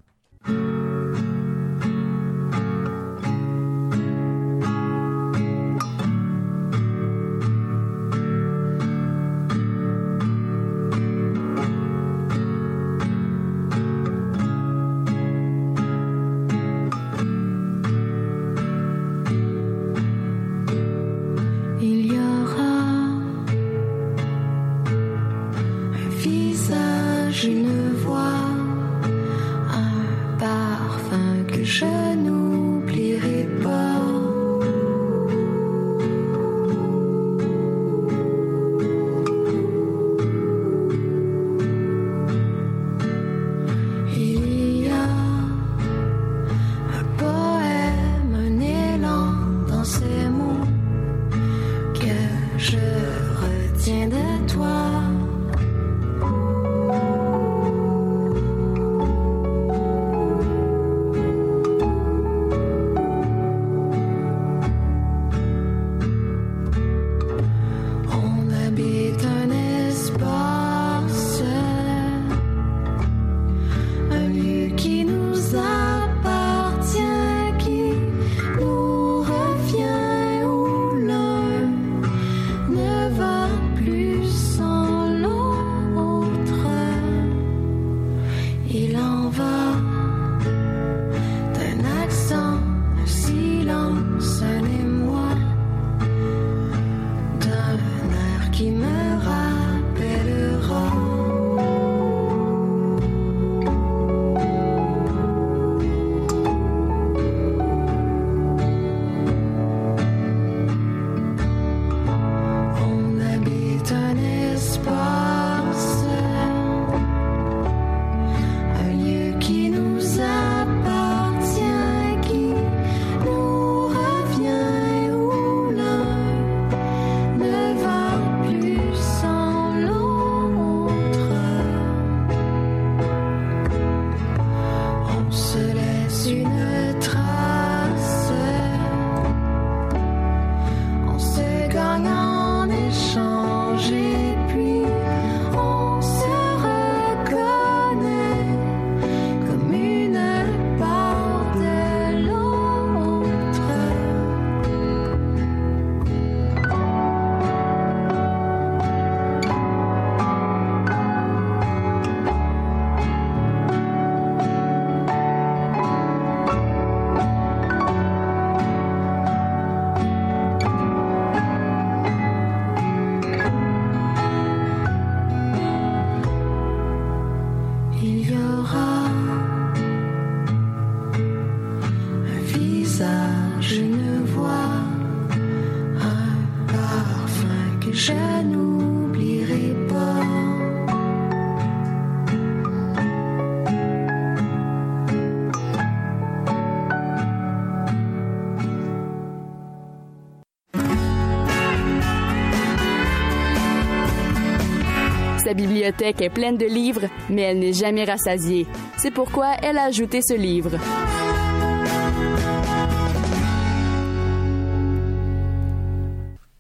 Bibliothèque est pleine de livres, mais elle n'est jamais rassasiée. C'est pourquoi elle a ajouté ce livre.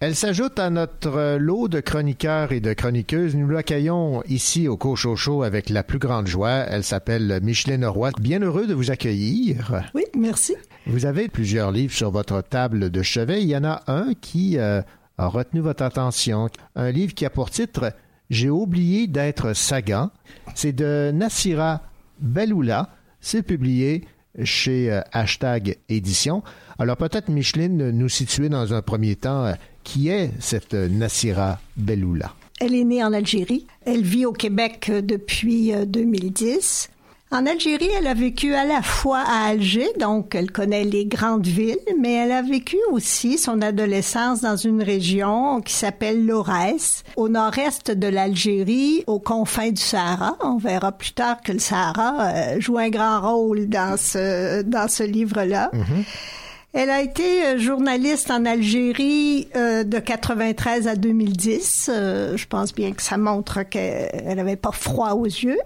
Elle s'ajoute à notre lot de chroniqueurs et de chroniqueuses. Nous l'accueillons ici au Cochocho avec la plus grande joie. Elle s'appelle Micheline Roy. Bien heureux de vous accueillir. Oui, merci. Vous avez plusieurs livres sur votre table de chevet. Il y en a un qui euh, a retenu votre attention. Un livre qui a pour titre J'ai oublié d'être Sagan. C'est de Nassira Beloula. C'est publié chez euh, Hashtag Édition. Alors peut-être, Micheline, nous situer dans un premier temps euh, qui est cette Nassira Beloula. Elle est née en Algérie. Elle vit au Québec euh, depuis euh, 2010. En Algérie, elle a vécu à la fois à Alger, donc elle connaît les grandes villes, mais elle a vécu aussi son adolescence dans une région qui s'appelle l'Aurès, au nord-est de l'Algérie, aux confins du Sahara. On verra plus tard que le Sahara euh, joue un grand rôle dans ce, dans ce livre-là. Elle a été euh, journaliste en Algérie euh, de 93 à 2010. Euh, je pense bien que ça montre qu'elle n'avait pas froid aux yeux.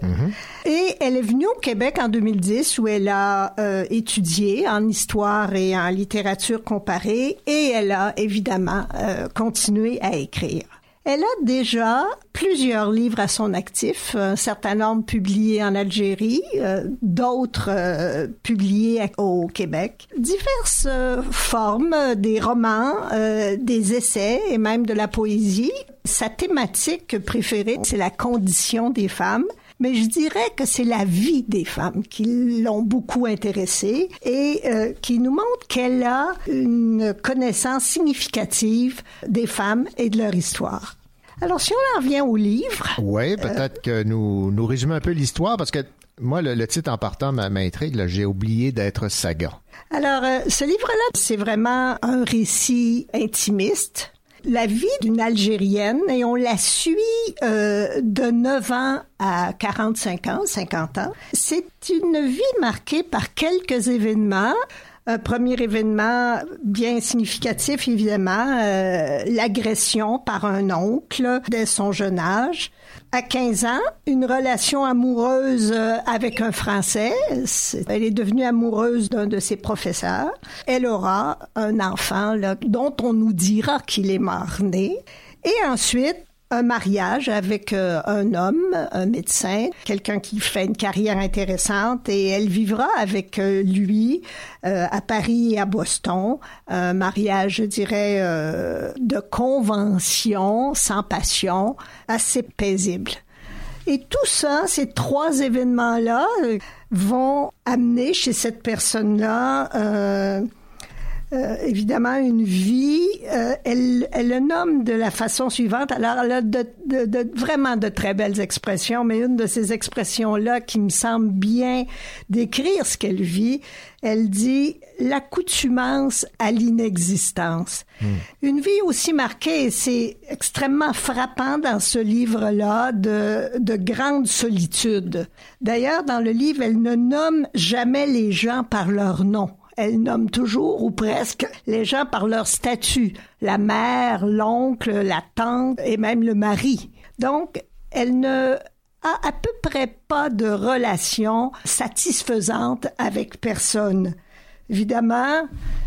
Et elle est venue au Québec en 2010 où elle a euh, étudié en histoire et en littérature comparée et elle a évidemment euh, continué à écrire. Elle a déjà plusieurs livres à son actif, un certain nombre publiés en Algérie, euh, d'autres euh, publiés au Québec. Diverses euh, formes, euh, des romans, euh, des essais et même de la poésie. Sa thématique préférée, c'est la condition des femmes. Mais je dirais que c'est la vie des femmes qui l'ont beaucoup intéressée et euh, qui nous montre qu'elle a une connaissance significative des femmes et de leur histoire. Alors, si on en revient au livre, Oui, peut-être que nous, nous résumons un peu l'histoire parce que moi, le, le titre en partant m'a- m'intrigue. J'ai oublié d'être Sagan. Alors, euh, ce livre-là, c'est vraiment un récit intimiste. La vie d'une Algérienne, et on la suit euh, de 9 ans à 45 ans, 50 ans. C'est une vie marquée par quelques événements. Un premier événement bien significatif, évidemment, euh, l'agression par un oncle dès son jeune âge. À 15 ans, une relation amoureuse euh, avec un Français. Elle est devenue amoureuse d'un de ses professeurs. Elle aura un enfant là, dont on nous dira qu'il est mort-né. Et ensuite, un mariage avec euh, un homme, un médecin, quelqu'un qui fait une carrière intéressante et elle vivra avec euh, lui euh, à Paris et à Boston. Un mariage, je dirais, de convention, sans passion, assez paisible. Et tout ça, ces trois événements-là vont amener chez cette personne-là euh, évidemment une vie. Euh, elle, elle le nomme de la façon suivante. Alors, elle a de, de- de- vraiment de très belles expressions, mais une de ces expressions-là qui me semble bien décrire ce qu'elle vit, elle dit l'accoutumance à l'inexistence. Une vie aussi marquée, c'est extrêmement frappant dans ce livre-là, de, de grande solitude. D'ailleurs, dans le livre, elle ne nomme jamais les gens par leur nom. Elle nomme toujours, ou presque, les gens par leur statut. La mère, l'oncle, la tante et même le mari. Donc, elle ne a à peu près pas de relation satisfaisante avec personne. Évidemment,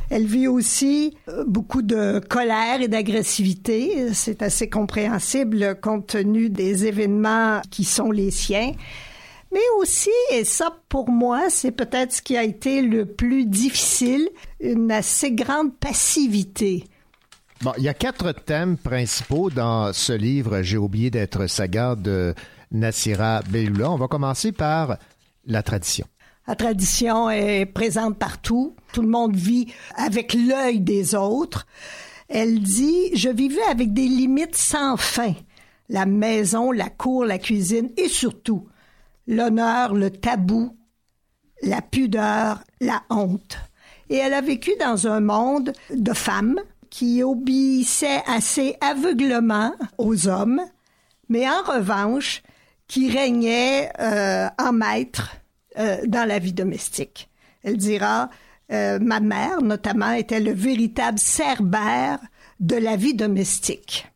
elle vit aussi euh, beaucoup de colère et d'agressivité. C'est assez compréhensible compte tenu des événements qui sont les siens. Mais aussi, et ça pour moi, c'est peut-être ce qui a été le plus difficile, une assez grande passivité. Bon, il y a quatre thèmes principaux dans ce livre. J'ai oublié d'être Sagan de Nassira Beloula. On va commencer par la tradition. La tradition est présente partout. Tout le monde vit avec l'œil des autres. Elle dit, je vivais avec des limites sans fin. La maison, la cour, la cuisine et surtout l'honneur, le tabou, la pudeur, la honte. Et elle a vécu dans un monde de femmes qui obéissaient assez aveuglement aux hommes, mais en revanche, qui régnaient euh, en maître euh, dans la vie domestique. Elle dira, euh, ma mère notamment était le véritable cerbère de la vie domestique.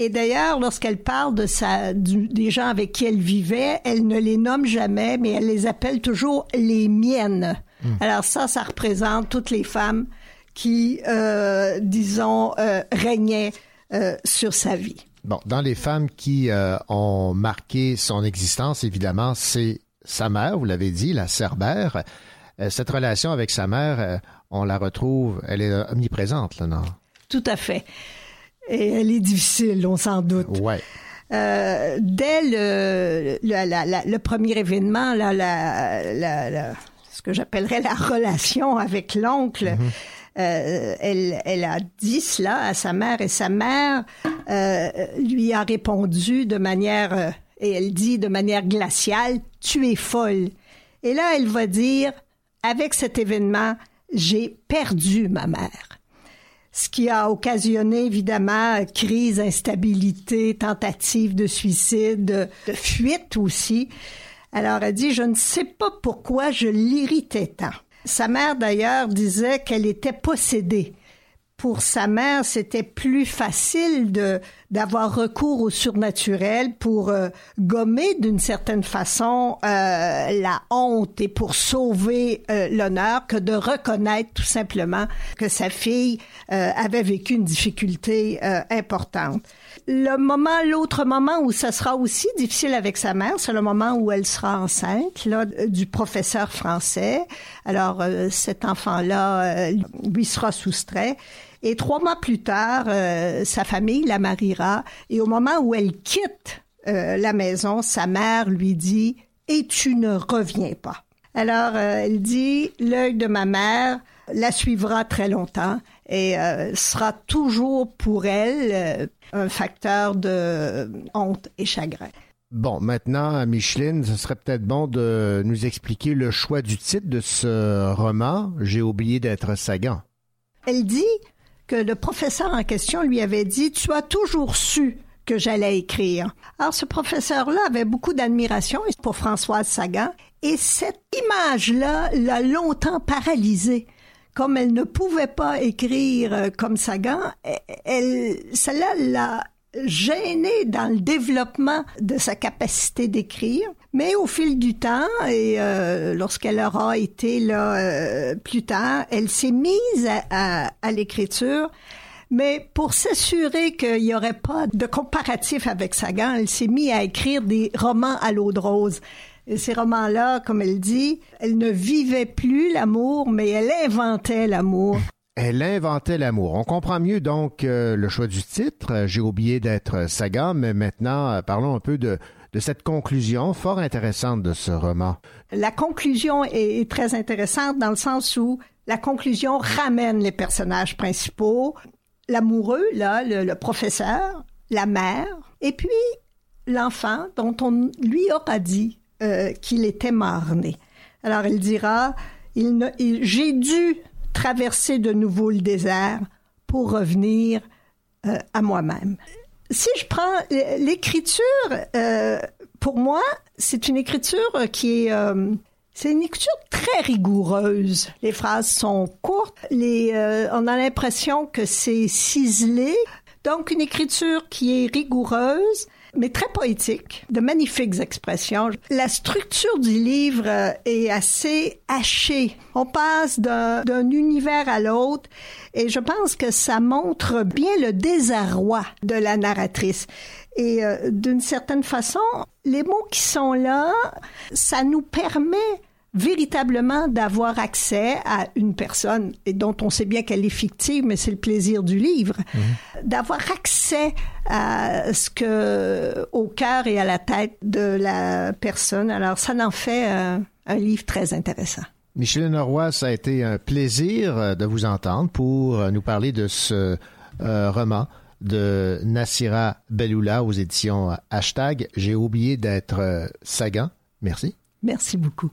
Et d'ailleurs, lorsqu'elle parle de sa, du- des gens avec qui elle vivait, elle ne les nomme jamais, mais elle les appelle toujours les miennes. Alors ça, ça représente toutes les femmes qui, euh, disons, euh, régnaient euh, sur sa vie. Bon, dans les femmes qui euh, ont marqué son existence, évidemment, c'est sa mère, vous l'avez dit, la Cerbère. Euh, cette relation avec sa mère, euh, on la retrouve, elle est omniprésente, là, non? Tout à fait. Et elle est difficile, on s'en doute. Ouais. Euh, dès le, le, la- la- le premier événement, là, la, la- la- ce que j'appellerais la relation avec l'oncle, euh, elle, elle a dit cela à sa mère et sa mère euh, lui a répondu de manière, euh, et elle dit de manière glaciale, tu es folle. Et là, elle va dire, avec cet événement, j'ai perdu ma mère ce qui a occasionné évidemment crise, instabilité, tentative de suicide, de, fuite aussi. Alors elle dit, je ne sais pas pourquoi je l'irritais tant. Sa mère d'ailleurs disait qu'elle était possédée. Pour sa mère, c'était plus facile de d'avoir recours au surnaturel pour euh, gommer d'une certaine façon euh, la honte et pour sauver euh, l'honneur que de reconnaître tout simplement que sa fille euh, avait vécu une difficulté importante. Le moment, l'autre moment où ça sera aussi difficile avec sa mère, c'est le moment où elle sera enceinte là, du professeur français. Alors euh, cet enfant-là euh, lui sera soustrait. Et trois mois plus tard, euh, sa famille la mariera. Et au moment où elle quitte la maison, sa mère lui dit Et tu ne reviens pas. Alors, elle dit L'œil de ma mère la suivra très longtemps et euh, sera toujours pour elle euh, un facteur de honte et chagrin. Bon, maintenant, Micheline, ce serait peut-être bon de nous expliquer le choix du titre de ce roman. J'ai oublié d'être Sagan. Elle dit que le professeur en question lui avait dit Tu as toujours su que j'allais écrire. Alors, ce professeur-là avait beaucoup d'admiration pour Françoise Sagan et cette image-là l'a longtemps paralysée. Comme elle ne pouvait pas écrire euh, comme Sagan, elle, cela l'a gênée dans le développement de sa capacité d'écrire. Mais au fil du temps, et euh, lorsqu'elle aura été là euh, plus tard, elle s'est mise à, à- à l'écriture. Mais pour s'assurer qu'il n'y aurait pas de comparatif avec Sagan, elle s'est mise à écrire des romans à l'eau de rose. Et ces romans-là, comme elle dit, elle ne vivait plus l'amour, mais elle inventait l'amour. Elle inventait l'amour. On comprend mieux donc euh, le choix du titre. Euh, J'ai oublié d'être Sagan, mais maintenant, euh, parlons un peu de, de cette conclusion fort intéressante de ce roman. La conclusion est, très intéressante dans le sens où la conclusion ramène les personnages principaux, l'amoureux, là, le, le professeur, la mère, et puis l'enfant dont on lui aura dit euh, qu'il était mort-né. Alors elle dira, il il- j'ai dû traverser de nouveau le désert pour revenir euh, à moi-même. Si je prends l'écriture, euh, pour moi, c'est une écriture qui est euh, c'est une écriture très rigoureuse. Les phrases sont courtes, on a l'impression que c'est ciselé. Donc une écriture qui est rigoureuse, mais très poétique, de magnifiques expressions. La structure du livre euh, est assez hachée. On passe d'un univers à l'autre et je pense que ça montre bien le désarroi de la narratrice. Et euh, d'une certaine façon, les mots qui sont là, ça nous permet véritablement d'avoir accès à une personne et dont on sait bien qu'elle est fictive, mais c'est le plaisir du livre, d'avoir accès à ce que au cœur et à la tête de la personne. Alors ça en fait euh, un livre très intéressant. Micheline Roy, ça a été un plaisir euh, de vous entendre pour euh, nous parler de ce euh, roman de Nassira Belloula aux éditions Hashtag. J'ai oublié d'être euh, Sagan. Merci. Merci beaucoup.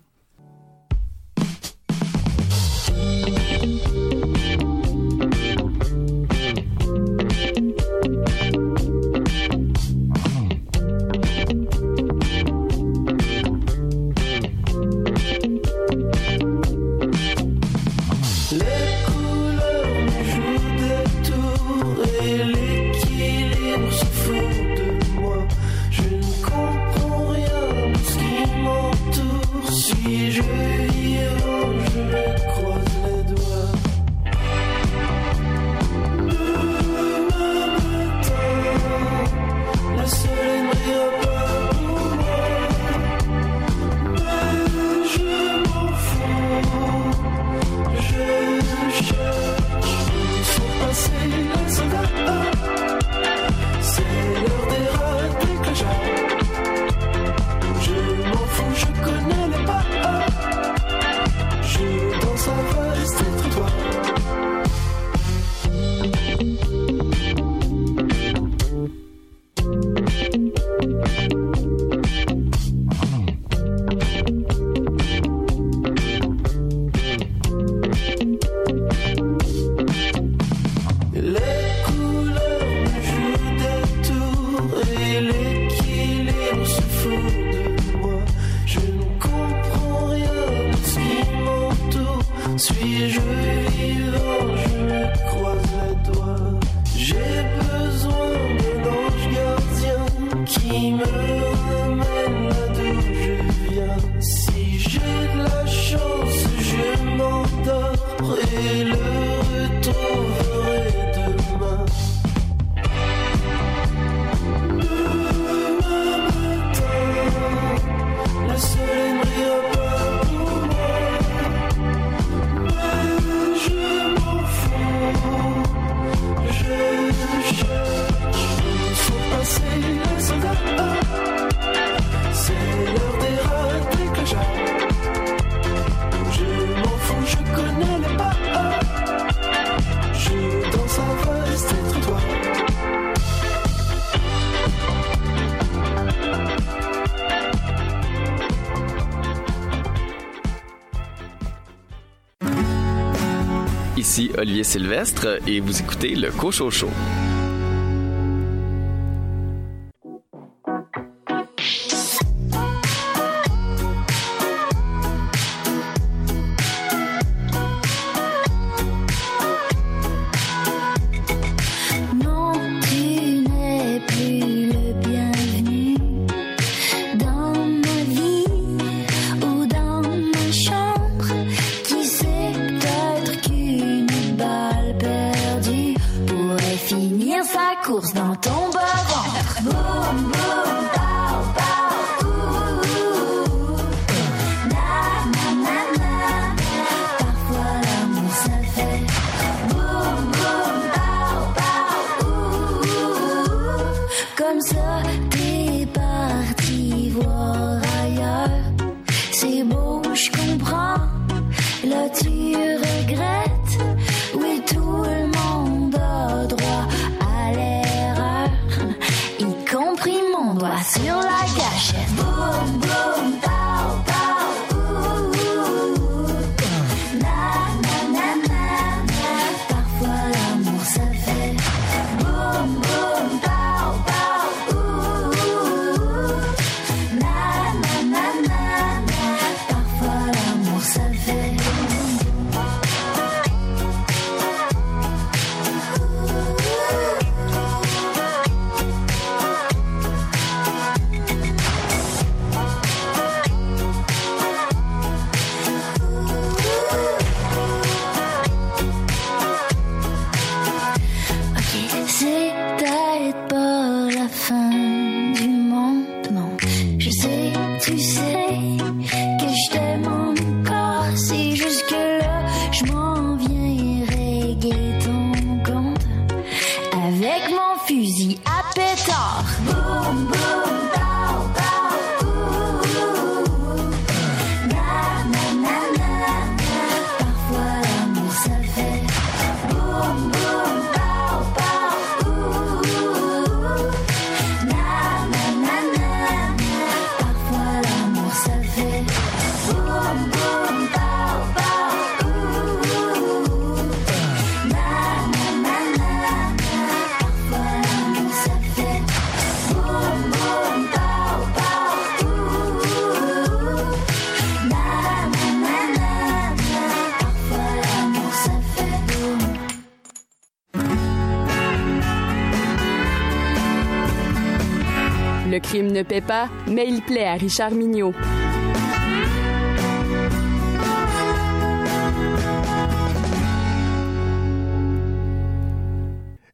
Olivier Sylvestre et vous écoutez le Cochocho. Non, pas, mais il plaît à Richard Mignot.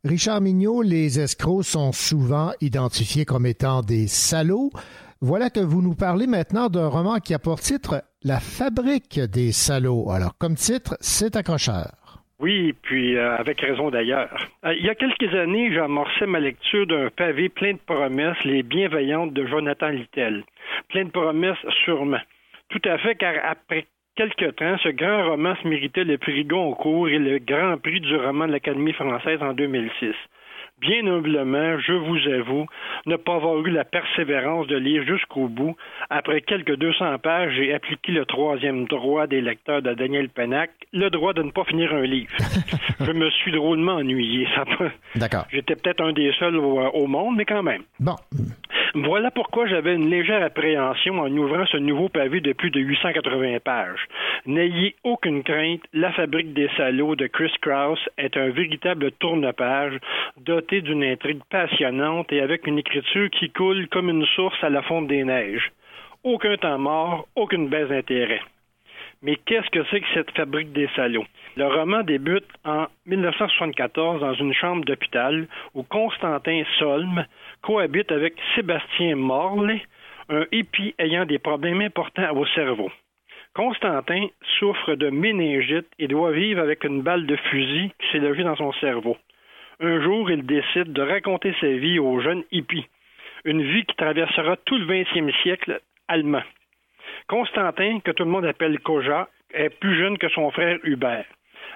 Richard Mignot, les escrocs sont souvent identifiés comme étant des salauds. Voilà que vous nous parlez maintenant d'un roman qui a pour titre La fabrique des salauds. Alors, comme titre, c'est accrocheur. Oui, puis euh, avec raison d'ailleurs. Euh, il y a quelques années, j'amorçais ma lecture d'un pavé plein de promesses, Les bienveillantes de Jonathan Littell. Plein de promesses, sûrement. Tout à fait, car après quelque temps, ce grand roman se méritait le prix Goncourt et le grand prix du roman de l'Académie française en 2006. Bien humblement, je vous avoue, ne pas avoir eu la persévérance de lire jusqu'au bout. Après quelques 200 pages, j'ai appliqué le troisième droit des lecteurs de Daniel Pennac, le droit de ne pas finir un livre. je me suis drôlement ennuyé. Ça peut- D'accord. J'étais peut-être un des seuls au, au monde, mais quand même. Bon. Voilà pourquoi j'avais une légère appréhension en ouvrant ce nouveau pavé de plus de 880 pages. N'ayez aucune crainte, La fabrique des salauds de Chris Krauss est un véritable tourne-page doté d'une intrigue passionnante et avec une écriture qui coule comme une source à la fonte des neiges. Aucun temps mort, aucune baisse d'intérêt. Mais qu'est-ce que c'est que cette fabrique des salauds? Le roman débute en 1974 dans une chambre d'hôpital où Constantin Solm cohabite avec Sébastien Morle, un hippie ayant des problèmes importants au cerveau. Constantin souffre de méningite et doit vivre avec une balle de fusil qui s'est logée dans son cerveau. Un jour, il décide de raconter sa vie au jeune hippie, une vie qui traversera tout le 20e siècle allemand. Constantin, que tout le monde appelle Koja, est plus jeune que son frère Hubert.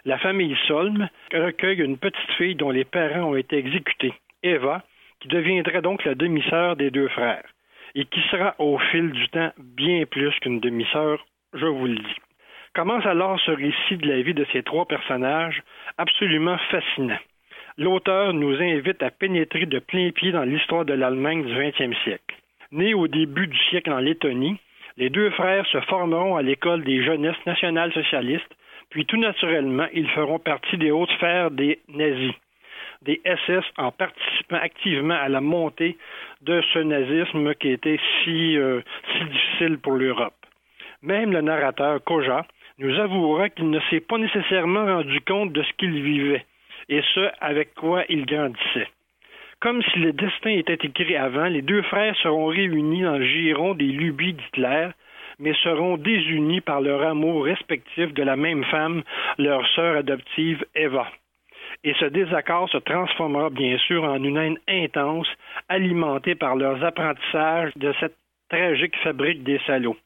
La famille Solm recueille une petite fille dont les parents ont été exécutés, Eva, qui deviendrait donc la demi-sœur des deux frères, et qui sera au fil du temps bien plus qu'une demi-sœur, je vous le dis. Commence alors ce récit de la vie de ces trois personnages absolument fascinant. L'auteur nous invite à pénétrer de plein pied dans l'histoire de l'Allemagne du 20e siècle. Nés au début du siècle en Lettonie, les deux frères se formeront à l'école des jeunesses nationales socialistes, puis tout naturellement, ils feront partie des hautes sphères des nazis, des SS en participant activement à la montée de ce nazisme qui était si, euh, si difficile pour l'Europe. Même le narrateur Koja nous avouera qu'il ne s'est pas nécessairement rendu compte de ce qu'il vivait, et ce, avec quoi il grandissait. Comme si le destin était écrit avant, les deux frères seront réunis dans le giron des lubies d'Hitler, mais seront désunis par leur amour respectif de la même femme, leur sœur adoptive Eva. Et ce désaccord se transformera bien sûr en une haine intense, alimentée par leurs apprentissages de cette tragique fabrique des salauds.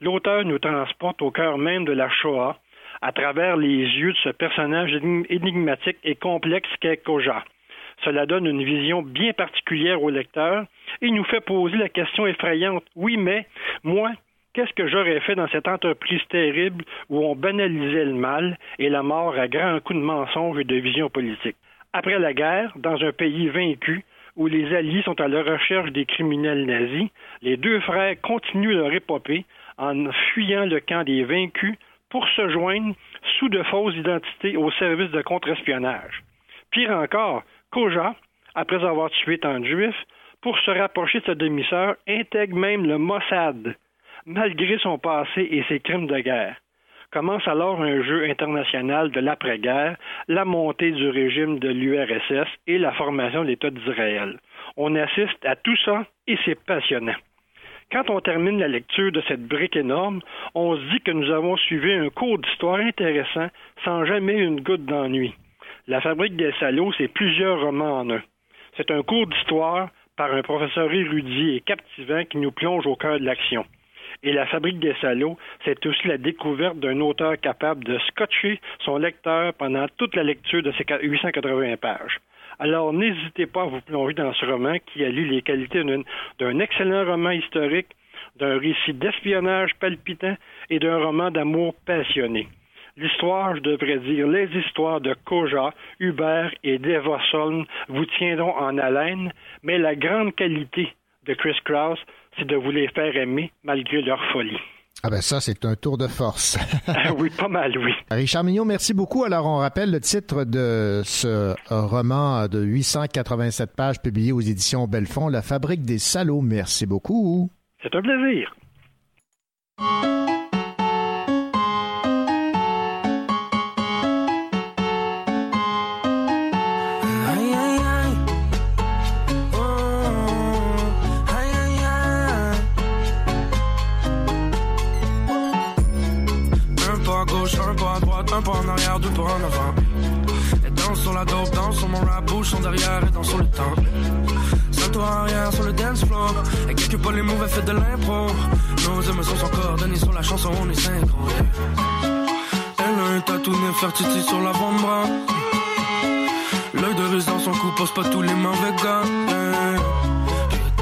L'auteur nous transporte au cœur même de la Shoah, à travers les yeux de ce personnage énigmatique et complexe qu'est Koja. Cela donne une vision bien particulière au lecteur et nous fait poser la question effrayante oui, mais moi, qu'est-ce que j'aurais fait dans cette entreprise terrible où on banalisait le mal et la mort à grands coups de mensonges et de vision politique? Après la guerre, dans un pays vaincu, où les Alliés sont à la recherche des criminels nazis, les deux frères continuent leur épopée en fuyant le camp des vaincus pour se joindre sous de fausses identités au service de contre-espionnage. Pire encore, Koja, après avoir tué tant de juifs, pour se rapprocher de sa demi-sœur, intègre même le Mossad, malgré son passé et ses crimes de guerre. Commence alors un jeu international de l'après-guerre, la montée du régime de l'URSS et la formation de l'État d'Israël. On assiste à tout ça et c'est passionnant. Quand on termine la lecture de cette brique énorme, on se dit que nous avons suivi un cours d'histoire intéressant sans jamais une goutte d'ennui. La fabrique des salauds, c'est plusieurs romans en un. C'est un cours d'histoire par un professeur érudit et captivant qui nous plonge au cœur de l'action. Et la fabrique des salauds, c'est aussi la découverte d'un auteur capable de scotcher son lecteur pendant toute la lecture de ses 880 pages. Alors n'hésitez pas à vous plonger dans ce roman qui allie les qualités d'un excellent roman historique, d'un récit d'espionnage palpitant et d'un roman d'amour passionné. L'histoire, je devrais dire, les histoires de Koja, Hubert et Deva Solm vous tiendront en haleine, mais la grande qualité de Chris Krauss, c'est de vous les faire aimer malgré leur folie. Ah ben ça, c'est un tour de force. ah oui, pas mal, oui. Richard Mignot, merci beaucoup. Alors, on rappelle le titre de ce roman de 887 pages publié aux éditions Belfond, La fabrique des salauds. Merci beaucoup. C'est un plaisir. Un pas en arrière, deux pas en avant. Et danse sur la dope, danse sur mon rap, bouge son derrière et danse sur le temps. Salto arrière sur le dance floor. Et quelques pas les mauvais fait de l'impro. Nos émotions sont coordonnées sur la chanson, on est synchro. Elle a un tatou Nefertiti sur l'avant-bras. L'œil de russe dans son cou pose pas tous les mauvais gars.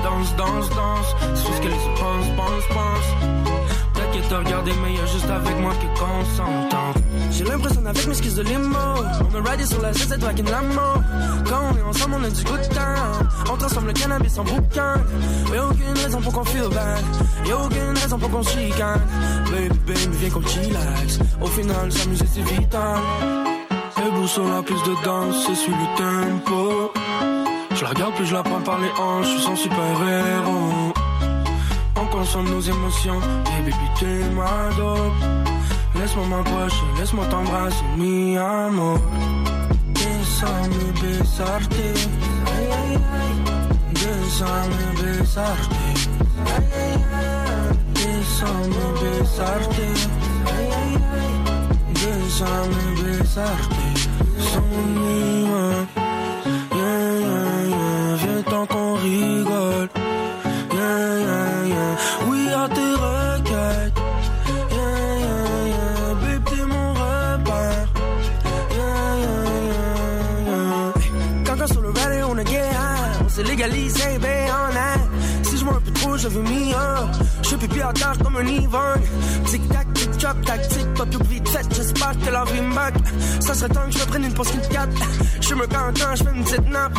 Danse, danse, danse. C'est ce qu'elle se pense, pense, pense. T'inquiète te regarder, mais juste avec moi que. J'ai l'impression avec mes skis de limo. On a ridé sur la 7 drague la mort. Quand on est ensemble, on a du good. On transforme le cannabis en bouquin. Y'a aucune raison pour qu'on feel bad. Y'a aucune raison pour qu'on chicane. Baby, baby, viens qu'on chillax. Au final, s'amuser c'est vital. Et sur la piste de danse, c'est sur le tempo. Je la regarde, puis je la prends par les hanches. Je suis son super héros. On consomme nos émotions. Et baby, t'es ma dope. Laisse-moi m'approcher, laisse-moi t'embrasser, mi amor. Déjame besarte. Déjame besarte. Déjame besarte. Besarte. Yeah, yeah, yeah. Viens tant qu'on rigole. Si je un peu trop, je veux mis un. Je pipi à terre comme un ivrogne. Tic tac, tic tac, tactique, pas plus vite fait. J'espère que la vie me. Ça serait temps que je prenne une Kit Kat. Je me quand je fais une petite nappe.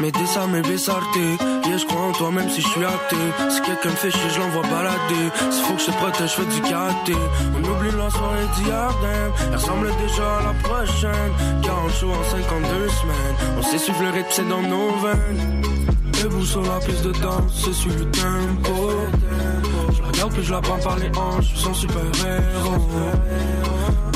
Mais désormais besarte Yeah je crois en toi même si je suis athée Si quelqu'un me fait chier je l'envoie balader S'il faut que je te protège je fais du karaté On oublie la soirée damn. Elle ressemble déjà à la prochaine 40 jours en 52 semaines On sait suivre le rythme c'est dans nos veines Debout sur la piste de danse c'est sur le tempo Je la regarde puis je la prends par les hanches son super héros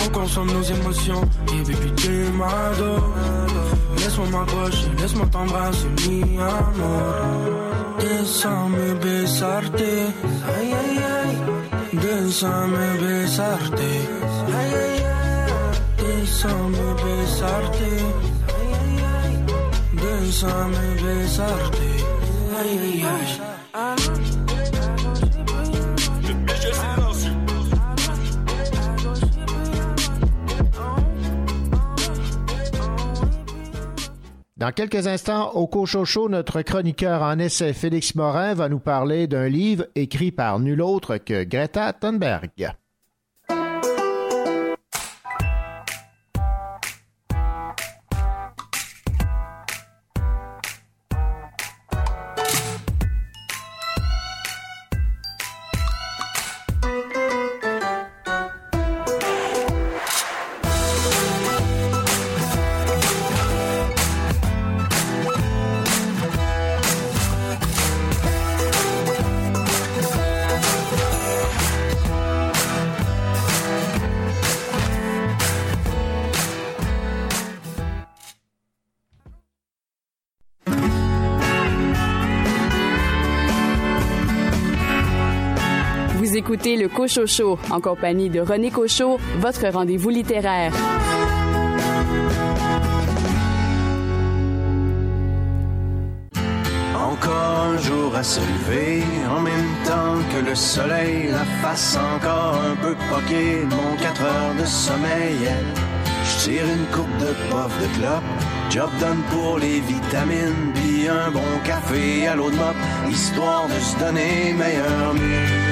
On consomme nos émotions Et baby t'es ma dose Laisse-moi m'approcher, laisse-moi t'embrasser, mi amor. Déjame besarte, ay, ay, ay. Déjame besarte, ay, ay, ay. Déjame besarte. Dans quelques instants, au Cochocho, notre chroniqueur en essai Félix Morin va nous parler d'un livre écrit par nul autre que Greta Thunberg. Le Cochocho en compagnie de René Cochot, votre rendez-vous littéraire. Encore un jour à se lever, en même temps que le soleil, la face encore un peu poquée, mon 4 heures de sommeil. Je tire une coupe de puff de clope, job done pour les vitamines, puis un bon café à l'eau de mop, histoire de se donner meilleur mieux.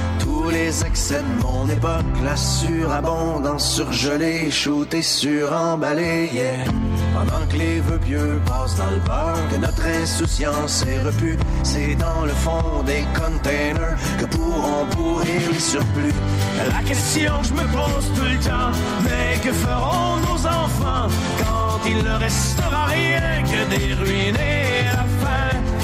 tous les excès de mon époque, la surabondance surgelée, shootée, suremballée, yeah. Pendant que les vœux pieux passent dans le beurre, que notre insouciance est repue, c'est dans le fond des containers que pourront pourrir les surplus. La question que je me pose tout le temps, mais que feront nos enfants quand il ne restera rien que des ruines et la?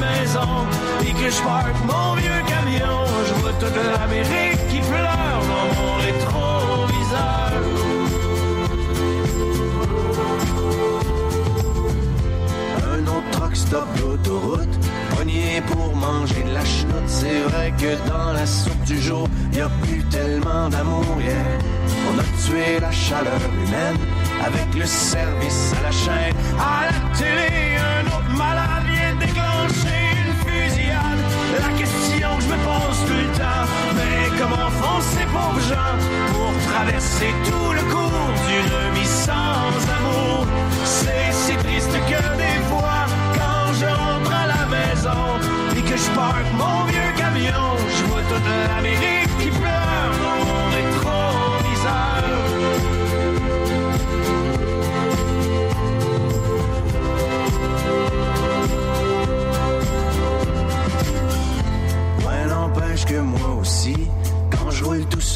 maison que je parque mon vieux camion, je vois toute l'Amérique qui pleure dans mon rétroviseur. Un autre truck stop d'autoroute, pogné pour manger de la chenoute. C'est vrai que dans la soupe du jour, y a plus tellement d'amour, yeah. On a tué la chaleur humaine avec le service à la chaîne. À la télé, un autre malade mais comment font ces pauvres gens pour traverser tout le cours d'une vie sans amour? C'est si triste que des fois, quand je rentre à la maison et que je parque mon vieux camion, je vois toute l'Amérique qui pleure dans mon.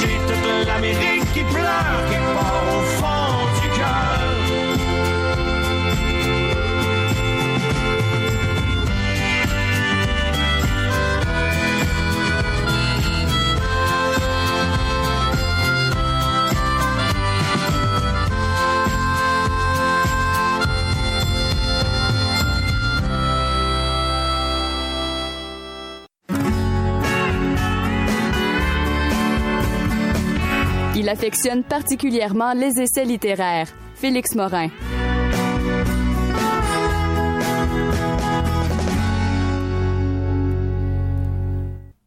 j'ai toute l'Amérique qui pleure quelque part au fond Il affectionne particulièrement les essais littéraires. Félix Morin.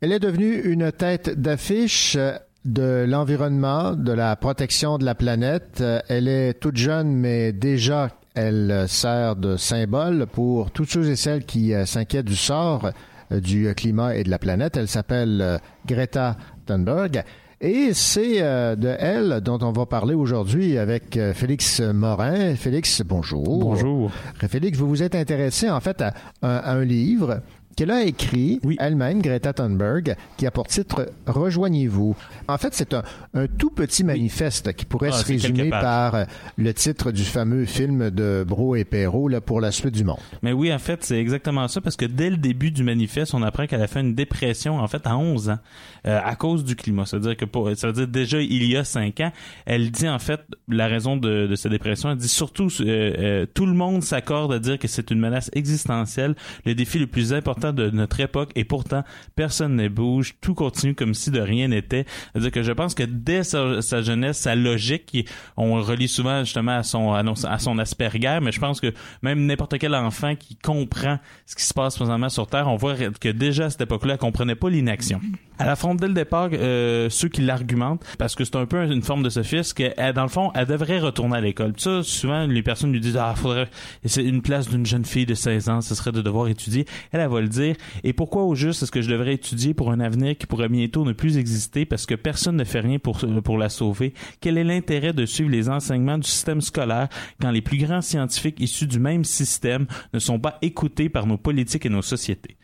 Elle est devenue une tête d'affiche de l'environnement, de la protection de la planète. Elle est toute jeune, mais déjà elle sert de symbole pour tous ceux et celles qui euh, s'inquiètent du sort euh, du climat et de la planète. Elle s'appelle euh, Greta Thunberg. Et c'est euh, de elle dont on va parler aujourd'hui avec euh, Félix Morin. Félix, bonjour. Bonjour. Félix, vous vous êtes intéressé en fait à, à- à un livre qu'elle a écrit elle-même, Greta Thunberg, qui a pour titre Rejoignez-vous. En fait, c'est un, un tout petit manifeste qui pourrait Ah, se résumer par euh, le titre du fameux film de Bro et Perrault là, pour la suite du monde. Mais oui, en fait, c'est exactement ça, parce que dès le début du manifeste, on apprend qu'elle a fait une dépression, en fait, à 11 ans, euh, à cause du climat. C'est-à-dire que, pour, ça veut dire déjà il y a 5 ans, elle dit, en fait, la raison de, de sa dépression, elle dit surtout, euh, euh, tout le monde s'accorde à dire que c'est une menace existentielle, le défi le plus important de notre époque, et pourtant, personne ne bouge, tout continue comme si de rien n'était. C'est-à-dire que je pense que dès sa, jeunesse, sa logique, on relie souvent justement à son, à, à son Asperger, mais je pense que même n'importe quel enfant qui comprend ce qui se passe présentement sur Terre, on voit que déjà à cette époque-là, comprenait pas l'inaction. Elle affronte dès le départ euh, ceux qui l'argumentent, parce que c'est un peu une forme de sophisme, que elle, dans le fond, elle devrait retourner à l'école. Ça, souvent, les personnes lui disent, ah, faudrait, c'est une place d'une jeune fille de 16 ans, ce serait de devoir étudier. Elle, elle va le dire. Et pourquoi au juste est-ce que je devrais étudier pour un avenir qui pourrait bientôt ne plus exister parce que personne ne fait rien pour, pour la sauver? Quel est l'intérêt de suivre les enseignements du système scolaire quand les plus grands scientifiques issus du même système ne sont pas écoutés par nos politiques et nos sociétés?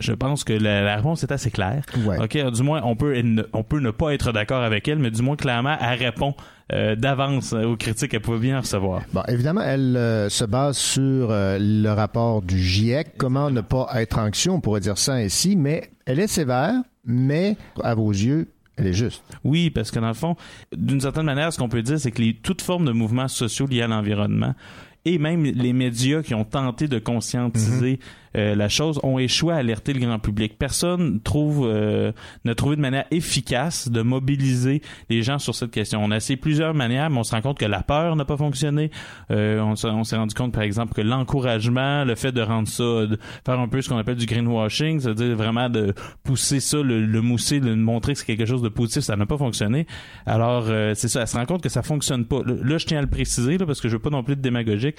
Je pense que la, la réponse est assez claire. Ok, du moins on peut ne, on peut ne pas être d'accord avec elle, mais du moins clairement elle répond euh, d'avance euh, aux critiques qu'elle pouvait bien recevoir. Bon, évidemment, elle euh, se base sur euh, le rapport du GIEC. Comment ne pas être anxieux, on pourrait dire ça ainsi, mais elle est sévère, mais à vos yeux, elle est juste. Oui, parce que dans le fond, d'une certaine manière, ce qu'on peut dire, c'est que les, toute forme de mouvements sociaux liés à l'environnement et même les médias qui ont tenté de conscientiser euh, la chose ont échoué à alerter le grand public. Personne trouve euh, n'a trouvé de manière efficace de mobiliser les gens sur cette question. On a essayé plusieurs manières, mais on se rend compte que la peur n'a pas fonctionné. Euh, on, s'est- rendu compte, par exemple, que l'encouragement, le fait de rendre ça, de faire un peu ce qu'on appelle du greenwashing, c'est-à-dire vraiment de pousser ça, le, le mousser, de montrer que c'est quelque chose de positif, ça n'a pas fonctionné. Alors, euh, c'est ça, elle se rend compte que ça fonctionne pas. Là, je tiens à le préciser, là, parce que je veux pas non plus de démagogique.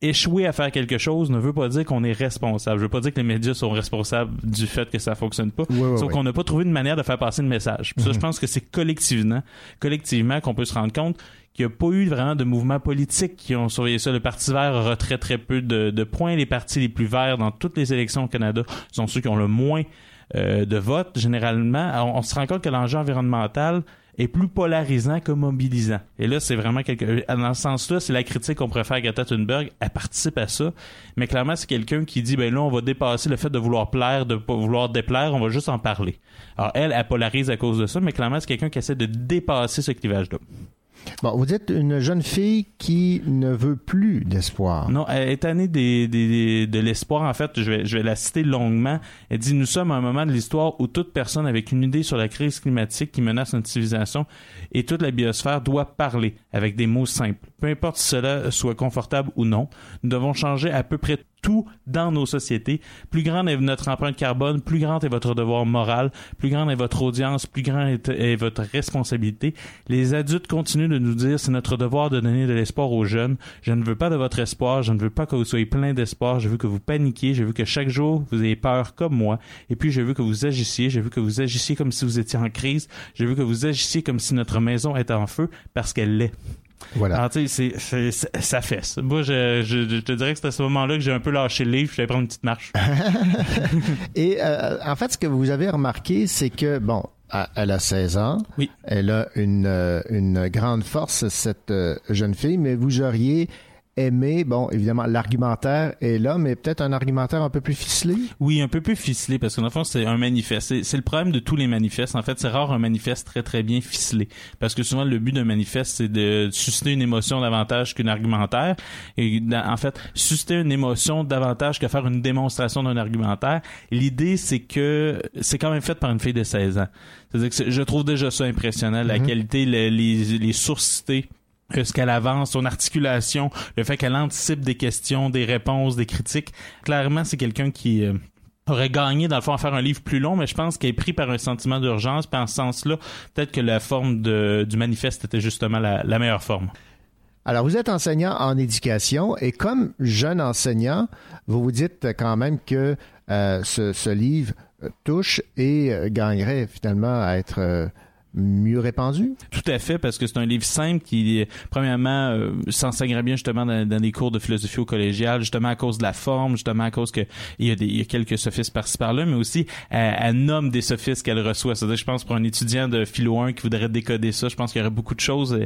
Échouer à faire quelque chose ne veut pas dire qu'on est responsable. Je veux pas dire que les médias sont responsables du fait que ça fonctionne pas. ouais, Sauf ouais. qu'on n'a pas trouvé de manière de faire passer le message. Puis Ça, Mhm. je pense que c'est collectivement, collectivement qu'on peut se rendre compte qu'il n'y a pas eu vraiment de mouvements politiques qui ont surveillé ça. Le Parti vert aura très, très peu de, de points. Les partis les plus verts dans toutes les élections au Canada sont ceux qui ont le moins euh, de votes, généralement. Alors, on se rend compte que l'enjeu environnemental est plus polarisant que mobilisant. Et là, c'est vraiment quelque... Dans ce sens-là, c'est la critique qu'on faire à Greta. Elle participe à ça. Mais clairement, c'est quelqu'un qui dit, ben là, on va dépasser le fait de vouloir plaire, de vouloir déplaire, on va juste en parler. Alors, elle, elle polarise à cause de ça, mais clairement, c'est quelqu'un qui essaie de dépasser ce clivage-là. Bon, vous dites une jeune fille qui ne veut plus d'espoir. Non, elle est tannée de l'espoir. En fait, je vais, je vais la citer longuement. Elle dit Nous sommes à un moment de l'histoire où toute personne avec une idée sur la crise climatique qui menace notre civilisation et toute la biosphère doit parler avec des mots simples. Peu importe si cela soit confortable ou non, nous devons changer à peu près tout dans nos sociétés. Plus grande est notre empreinte carbone, plus grand est votre devoir moral, plus grande est votre audience, plus grande est votre responsabilité. Les adultes continuent de nous dire c'est notre devoir de donner de l'espoir aux jeunes. Je ne veux pas de votre espoir, je ne veux pas que vous soyez plein d'espoir, je veux que vous paniquiez, je veux que chaque jour vous ayez peur comme moi, et puis je veux que vous agissiez, je veux que vous agissiez comme si vous étiez en crise, je veux que vous agissiez comme si notre maison était en feu, parce qu'elle l'est. Voilà. Alors, tu sais, c'est- c'est- ça fesse. Moi, je, je, je te dirais que c'est à ce moment-là que j'ai un peu lâché le livre, je vais prendre une petite marche. Et euh, en fait, ce que vous avez remarqué, c'est que, bon, elle a 16 ans. Oui. Elle a une, euh, une grande force, cette euh, jeune fille, mais vous auriez aimé, bon, évidemment, l'argumentaire est là, mais peut-être un argumentaire un peu plus ficelé? Oui, un peu plus ficelé, parce que dans le fond, c'est un manifeste. C'est- le problème de tous les manifestes. En fait, c'est rare un manifeste très, très bien ficelé. Parce que souvent, le but d'un manifeste, c'est de susciter une émotion davantage qu'un argumentaire. Et en fait, susciter une émotion davantage que faire une démonstration d'un argumentaire. L'idée, c'est que c'est quand même fait par une fille de 16 ans. C'est-à-dire que je trouve déjà ça impressionnant, la Mhm. qualité, le- les, les sources citées ce qu'elle avance, son articulation, le fait qu'elle anticipe des questions, des réponses, des critiques. Clairement, c'est quelqu'un qui euh, aurait gagné dans le fond à faire un livre plus long, mais je pense qu'elle est pris par un sentiment d'urgence. Puis en ce sens-là, peut-être que la forme du manifeste était justement la, meilleure forme. Alors, vous êtes enseignant en éducation et comme jeune enseignant, vous vous dites quand même que euh, ce, livre touche et euh, gagnerait finalement à être mieux répandu? Tout à fait, parce que c'est un livre simple qui, premièrement, euh, s'enseignerait bien justement dans, des cours de philosophie au collégial, justement à cause de la forme, justement à cause que il y a, des, y a quelques sophistes par-ci par-là, mais aussi elle, elle nomme des sophistes qu'elle reçoit. C'est-à-dire, je pense pour un étudiant de philo 1 qui voudrait décoder ça, je pense qu'il y aurait beaucoup de choses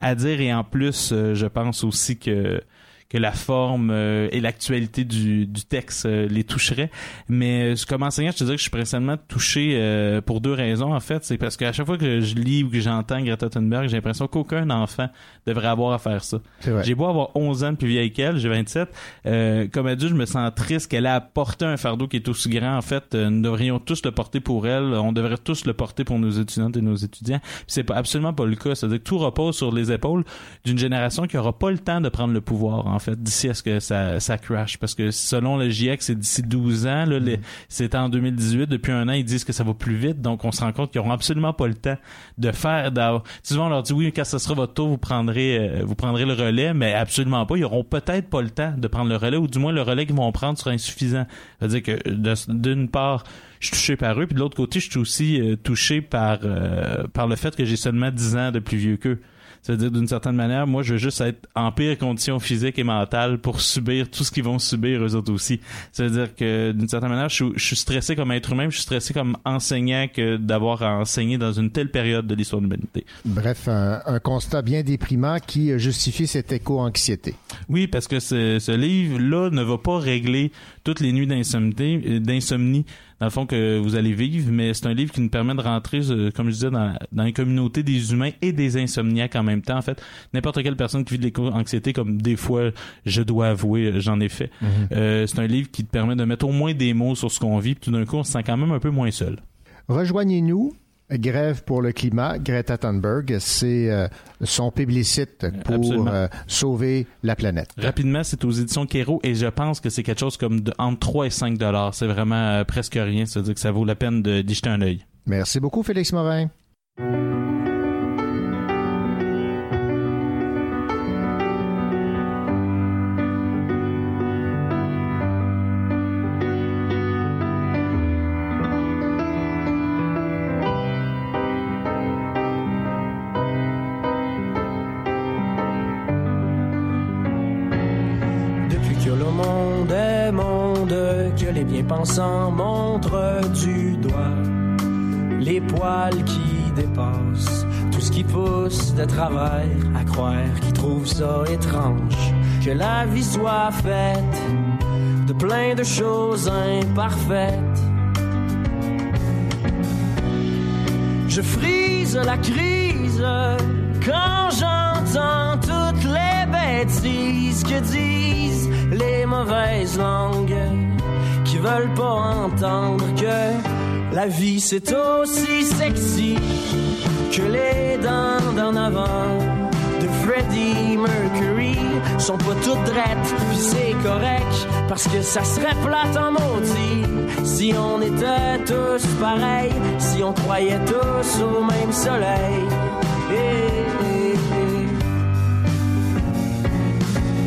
à dire et en plus, euh, je pense aussi que que la forme euh, et l'actualité du, du texte euh, les toucherait. Mais euh, comme enseignant, je te dirais que je suis principalement touché euh, pour deux raisons, en fait. C'est parce qu'à chaque fois que je lis ou que j'entends Greta Thunberg, j'ai l'impression qu'aucun enfant devrait avoir à faire ça. J'ai beau avoir 11 ans de plus vieille qu'elle, j'ai 27. Euh, comme adulte, je me sens triste qu'elle ait à porter un fardeau qui est aussi grand. En fait, euh, nous devrions tous le porter pour elle. On devrait tous le porter pour nos étudiantes et nos étudiants. C'est absolument pas le cas. C'est-à-dire que tout repose sur les épaules d'une génération qui aura pas le temps de prendre le pouvoir, en fait, d'ici à ce que ça, ça crash. Parce que selon le GIEC, c'est d'ici 12 ans. Là, c'est en 2018. Depuis un an, ils disent que ça va plus vite. Donc, on se rend compte qu'ils auront absolument pas le temps de faire. Souvent, on leur dit oui, quand ce sera votre tour, vous prendrez, euh, vous prendrez le relais, mais absolument pas. Ils auront peut-être pas le temps de prendre le relais, ou du moins le relais qu'ils vont prendre sera insuffisant. Ça veut dire que d'une part, je suis touché par eux, puis de l'autre côté, je suis aussi euh, touché par euh, par le fait que j'ai seulement 10 ans de plus vieux qu'eux. C'est-à-dire, d'une certaine manière, moi, je veux juste être en pire condition physique et mentale pour subir tout ce qu'ils vont subir eux autres aussi. C'est-à-dire que, d'une certaine manière, je suis, je suis stressé comme être humain, je suis stressé comme enseignant que d'avoir à enseigner dans une telle période de l'histoire de l'humanité. Bref, un, un constat bien déprimant qui euh, justifie cette éco-anxiété. Oui, parce que ce, ce livre-là ne va pas régler toutes les nuits d'insomnie dans le fond que vous allez vivre, mais c'est un livre qui nous permet de rentrer, euh, comme je disais, dans, dans les communautés des humains et des insomniaques en même temps. En fait, n'importe quelle personne qui vit de l'éco-anxiété, comme des fois, je dois avouer, j'en ai fait. Mhm. Euh, c'est un livre qui te permet de mettre au moins des mots sur ce qu'on vit, puis tout d'un coup, on se sent quand même un peu moins seul. Rejoignez-nous. Grève pour le climat, Greta Thunberg, c'est euh, son publicite pour euh, sauver la planète. Rapidement, c'est aux éditions Kero et je pense que c'est quelque chose comme de, entre 3 et 5 dollars. C'est vraiment euh, presque rien. C'est-à-dire que ça vaut la peine d'y jeter un œil. Merci beaucoup, Félix Morin. À croire qui trouve ça étrange, que la vie soit faite de plein de choses imparfaites. Je frise la crise quand j'entends toutes les bêtises que disent les mauvaises langues qui veulent pas entendre que la vie c'est aussi sexy que les dents d'en avant de Freddie Mercury sont pas toutes drettes, puis c'est correct parce que ça serait plate en maudit si on était tous pareils, si on croyait tous au même soleil. Eh, eh, eh.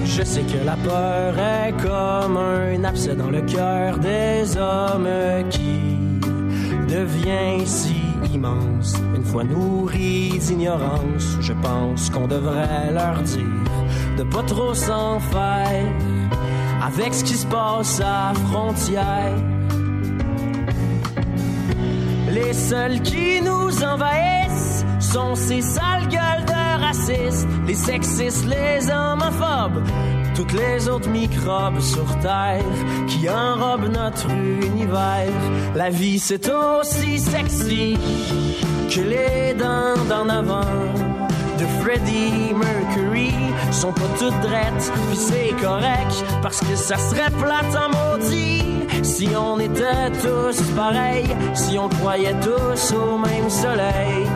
Je sais que la peur est comme un abcès dans le cœur des hommes qui devient si Une fois nourris d'ignorance, je pense qu'on devrait leur dire de pas trop s'en faire avec ce qui se passe à frontière. Les seuls qui nous envahissent sont ces sales gueules racistes, les sexistes, les homophobes, toutes les autres microbes sur Terre qui enrobent notre univers. La vie c'est aussi sexy que les dents d'en avant de Freddie Mercury sont pas toutes drettes, puis c'est correct parce que ça serait plate en maudit si on était tous pareils, si on croyait tous au même soleil.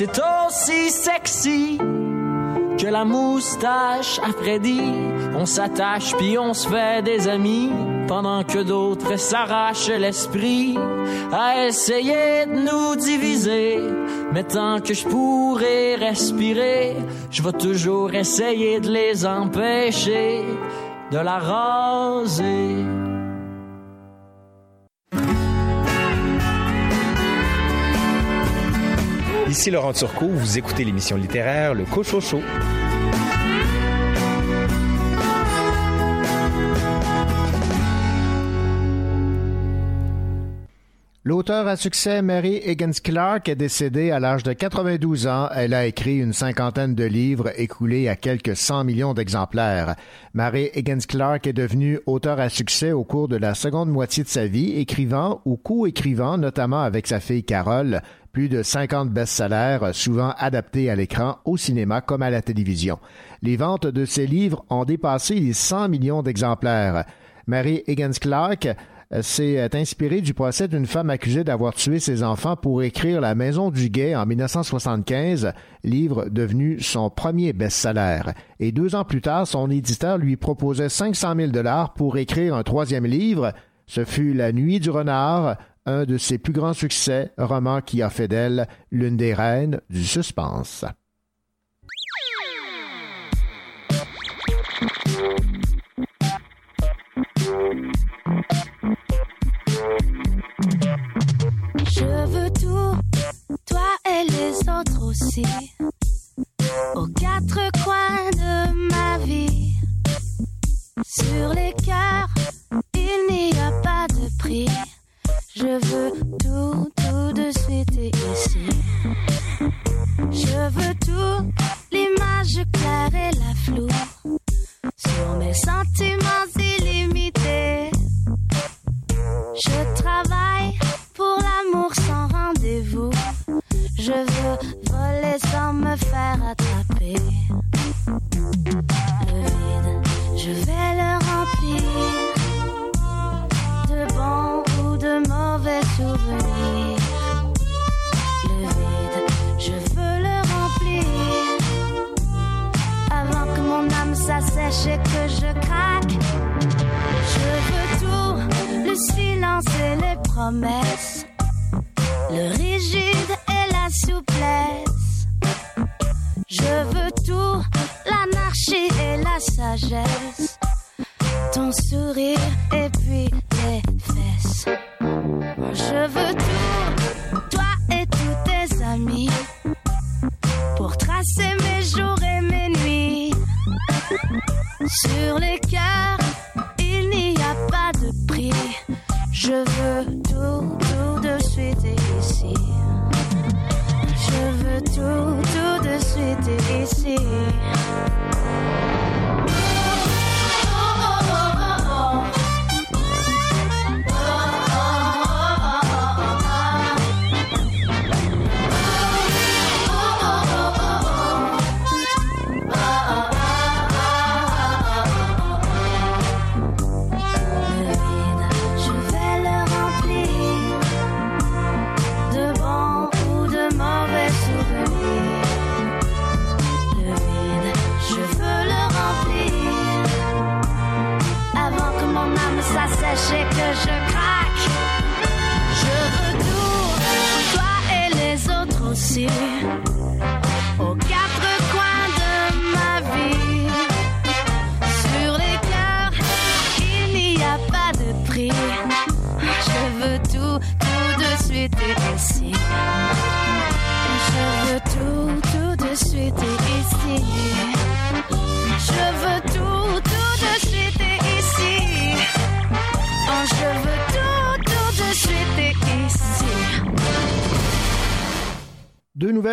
C'est aussi sexy que la moustache à Freddy. On s'attache puis on se fait des amis pendant que d'autres s'arrachent l'esprit à essayer de nous diviser. Mais tant que je pourrai respirer, je vais toujours essayer de les empêcher de la raser. Ici Laurent Turcot, vous écoutez l'émission littéraire Le Cochocho. L'auteur à succès Mary Higgins Clark est décédée à l'âge de 92 ans. Elle a écrit une cinquantaine de livres écoulés à quelques 100 millions d'exemplaires. Mary Higgins Clark est devenue auteur à succès au cours de la seconde moitié de sa vie, écrivant ou co-écrivant, notamment avec sa fille Carole, plus de 50 best-sellers, souvent adaptés à l'écran, au cinéma comme à la télévision. Les ventes de ses livres ont dépassé les 100 millions d'exemplaires. Mary Higgins Clark s'est inspirée du procès d'une femme accusée d'avoir tué ses enfants pour écrire La Maison du Guet en 1975, livre devenu son premier best-seller. Et deux ans plus tard, son éditeur lui proposait 500 000 dollars pour écrire un troisième livre. Ce fut La Nuit du Renard, un de ses plus grands succès, roman qui a fait d'elle l'une des reines du suspense. Je veux tout, toi et les autres aussi, aux quatre coins de ma vie. Sur les cœurs, il n'y a pas de prix. Je veux tout, tout de suite et ici. Je veux tout, l'image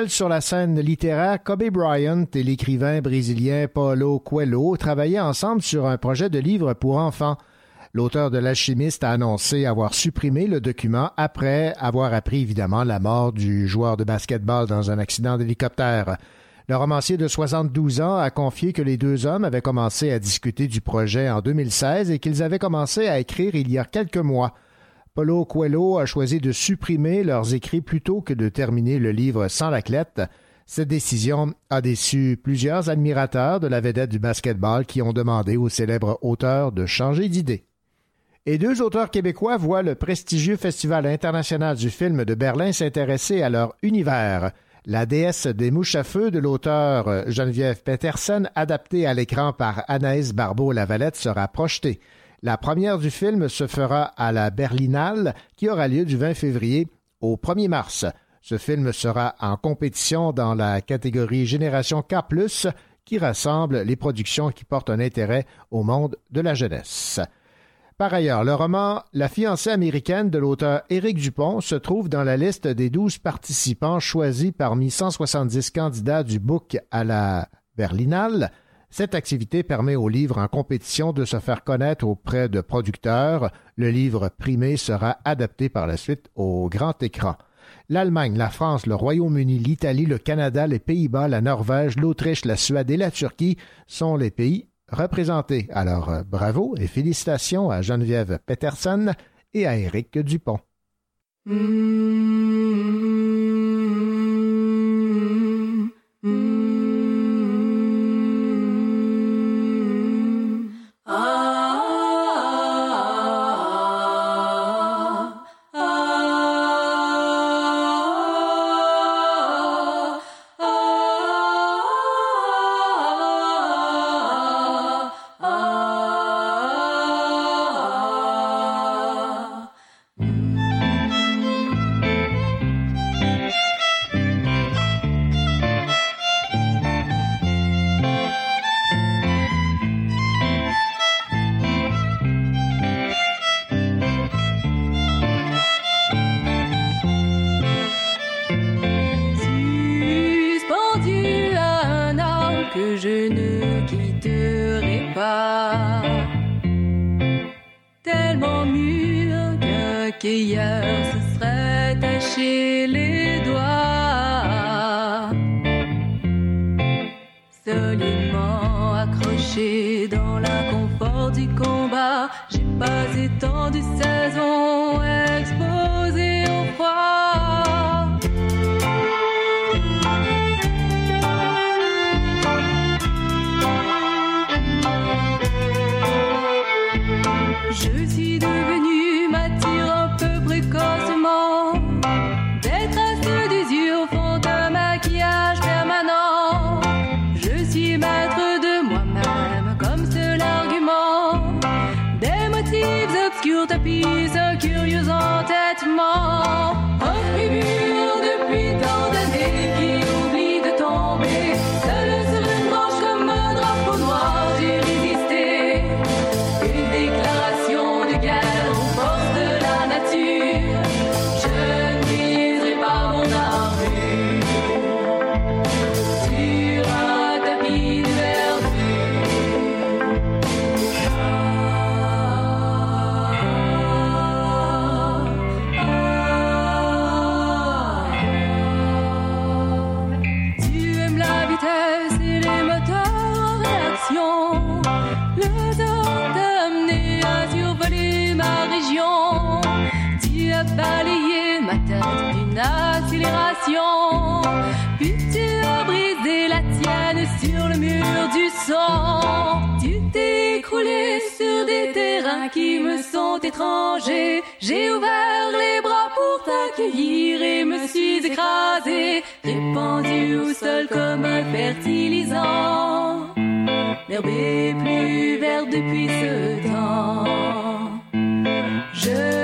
Sur la scène littéraire. Kobe Bryant et l'écrivain brésilien Paulo Coelho travaillaient ensemble sur un projet de livre pour enfants. L'auteur de L'Alchimiste a annoncé avoir supprimé le document après avoir appris évidemment la mort du joueur de basketball dans un accident d'hélicoptère. Le romancier de 72 ans a confié que les deux hommes avaient commencé à discuter du projet en 2016 et qu'ils avaient commencé à écrire il y a quelques mois. Paulo Coelho a choisi de supprimer leurs écrits plutôt que de terminer le livre sans la clette. Cette décision a déçu plusieurs admirateurs de la vedette du basketball qui ont demandé au célèbre auteur de changer d'idée. Et deux auteurs québécois voient le prestigieux Festival international du film de Berlin s'intéresser à leur univers. La déesse des mouches à feu de l'auteur Geneviève Peterson, adaptée à l'écran par Anaïs Barbeau-Lavalette, sera projetée. La première du film se fera à la Berlinale, qui aura lieu du 20 février au 1er mars. Ce film sera en compétition dans la catégorie Génération K+, qui rassemble les productions qui portent un intérêt au monde de la jeunesse. Par ailleurs, le roman La fiancée américaine de l'auteur Éric Dupont se trouve dans la liste des 12 participants choisis parmi 170 candidats du book à la Berlinale. Cette activité permet aux livres en compétition de se faire connaître auprès de producteurs. Le livre primé sera adapté par la suite au grand écran. L'Allemagne, la France, le Royaume-Uni, l'Italie, le Canada, les Pays-Bas, la Norvège, l'Autriche, la Suède et la Turquie sont les pays représentés. Alors euh, bravo et félicitations à Geneviève Peterson et à Éric Dupont. suspendu L'herbe plus verte depuis ce temps. Je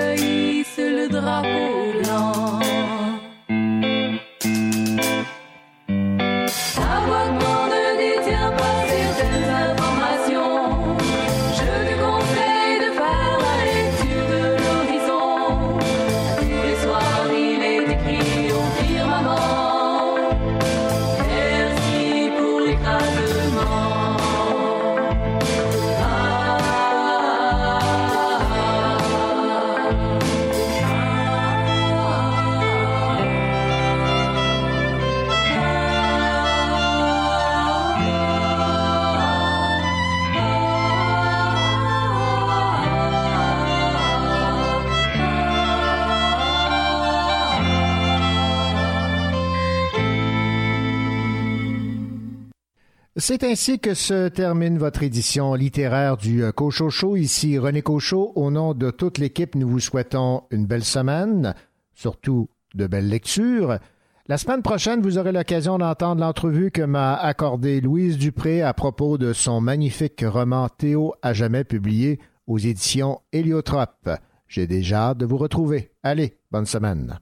C'est ainsi que se termine votre édition littéraire du euh, Cochocho. Ici René Cochot. Au nom de toute l'équipe, nous vous souhaitons une belle semaine, surtout de belles lectures. La semaine prochaine, vous aurez l'occasion d'entendre l'entrevue que m'a accordée Louise Dupré à propos de son magnifique roman Théo à jamais publié aux éditions Héliotrope. J'ai déjà hâte de vous retrouver. Allez, bonne semaine.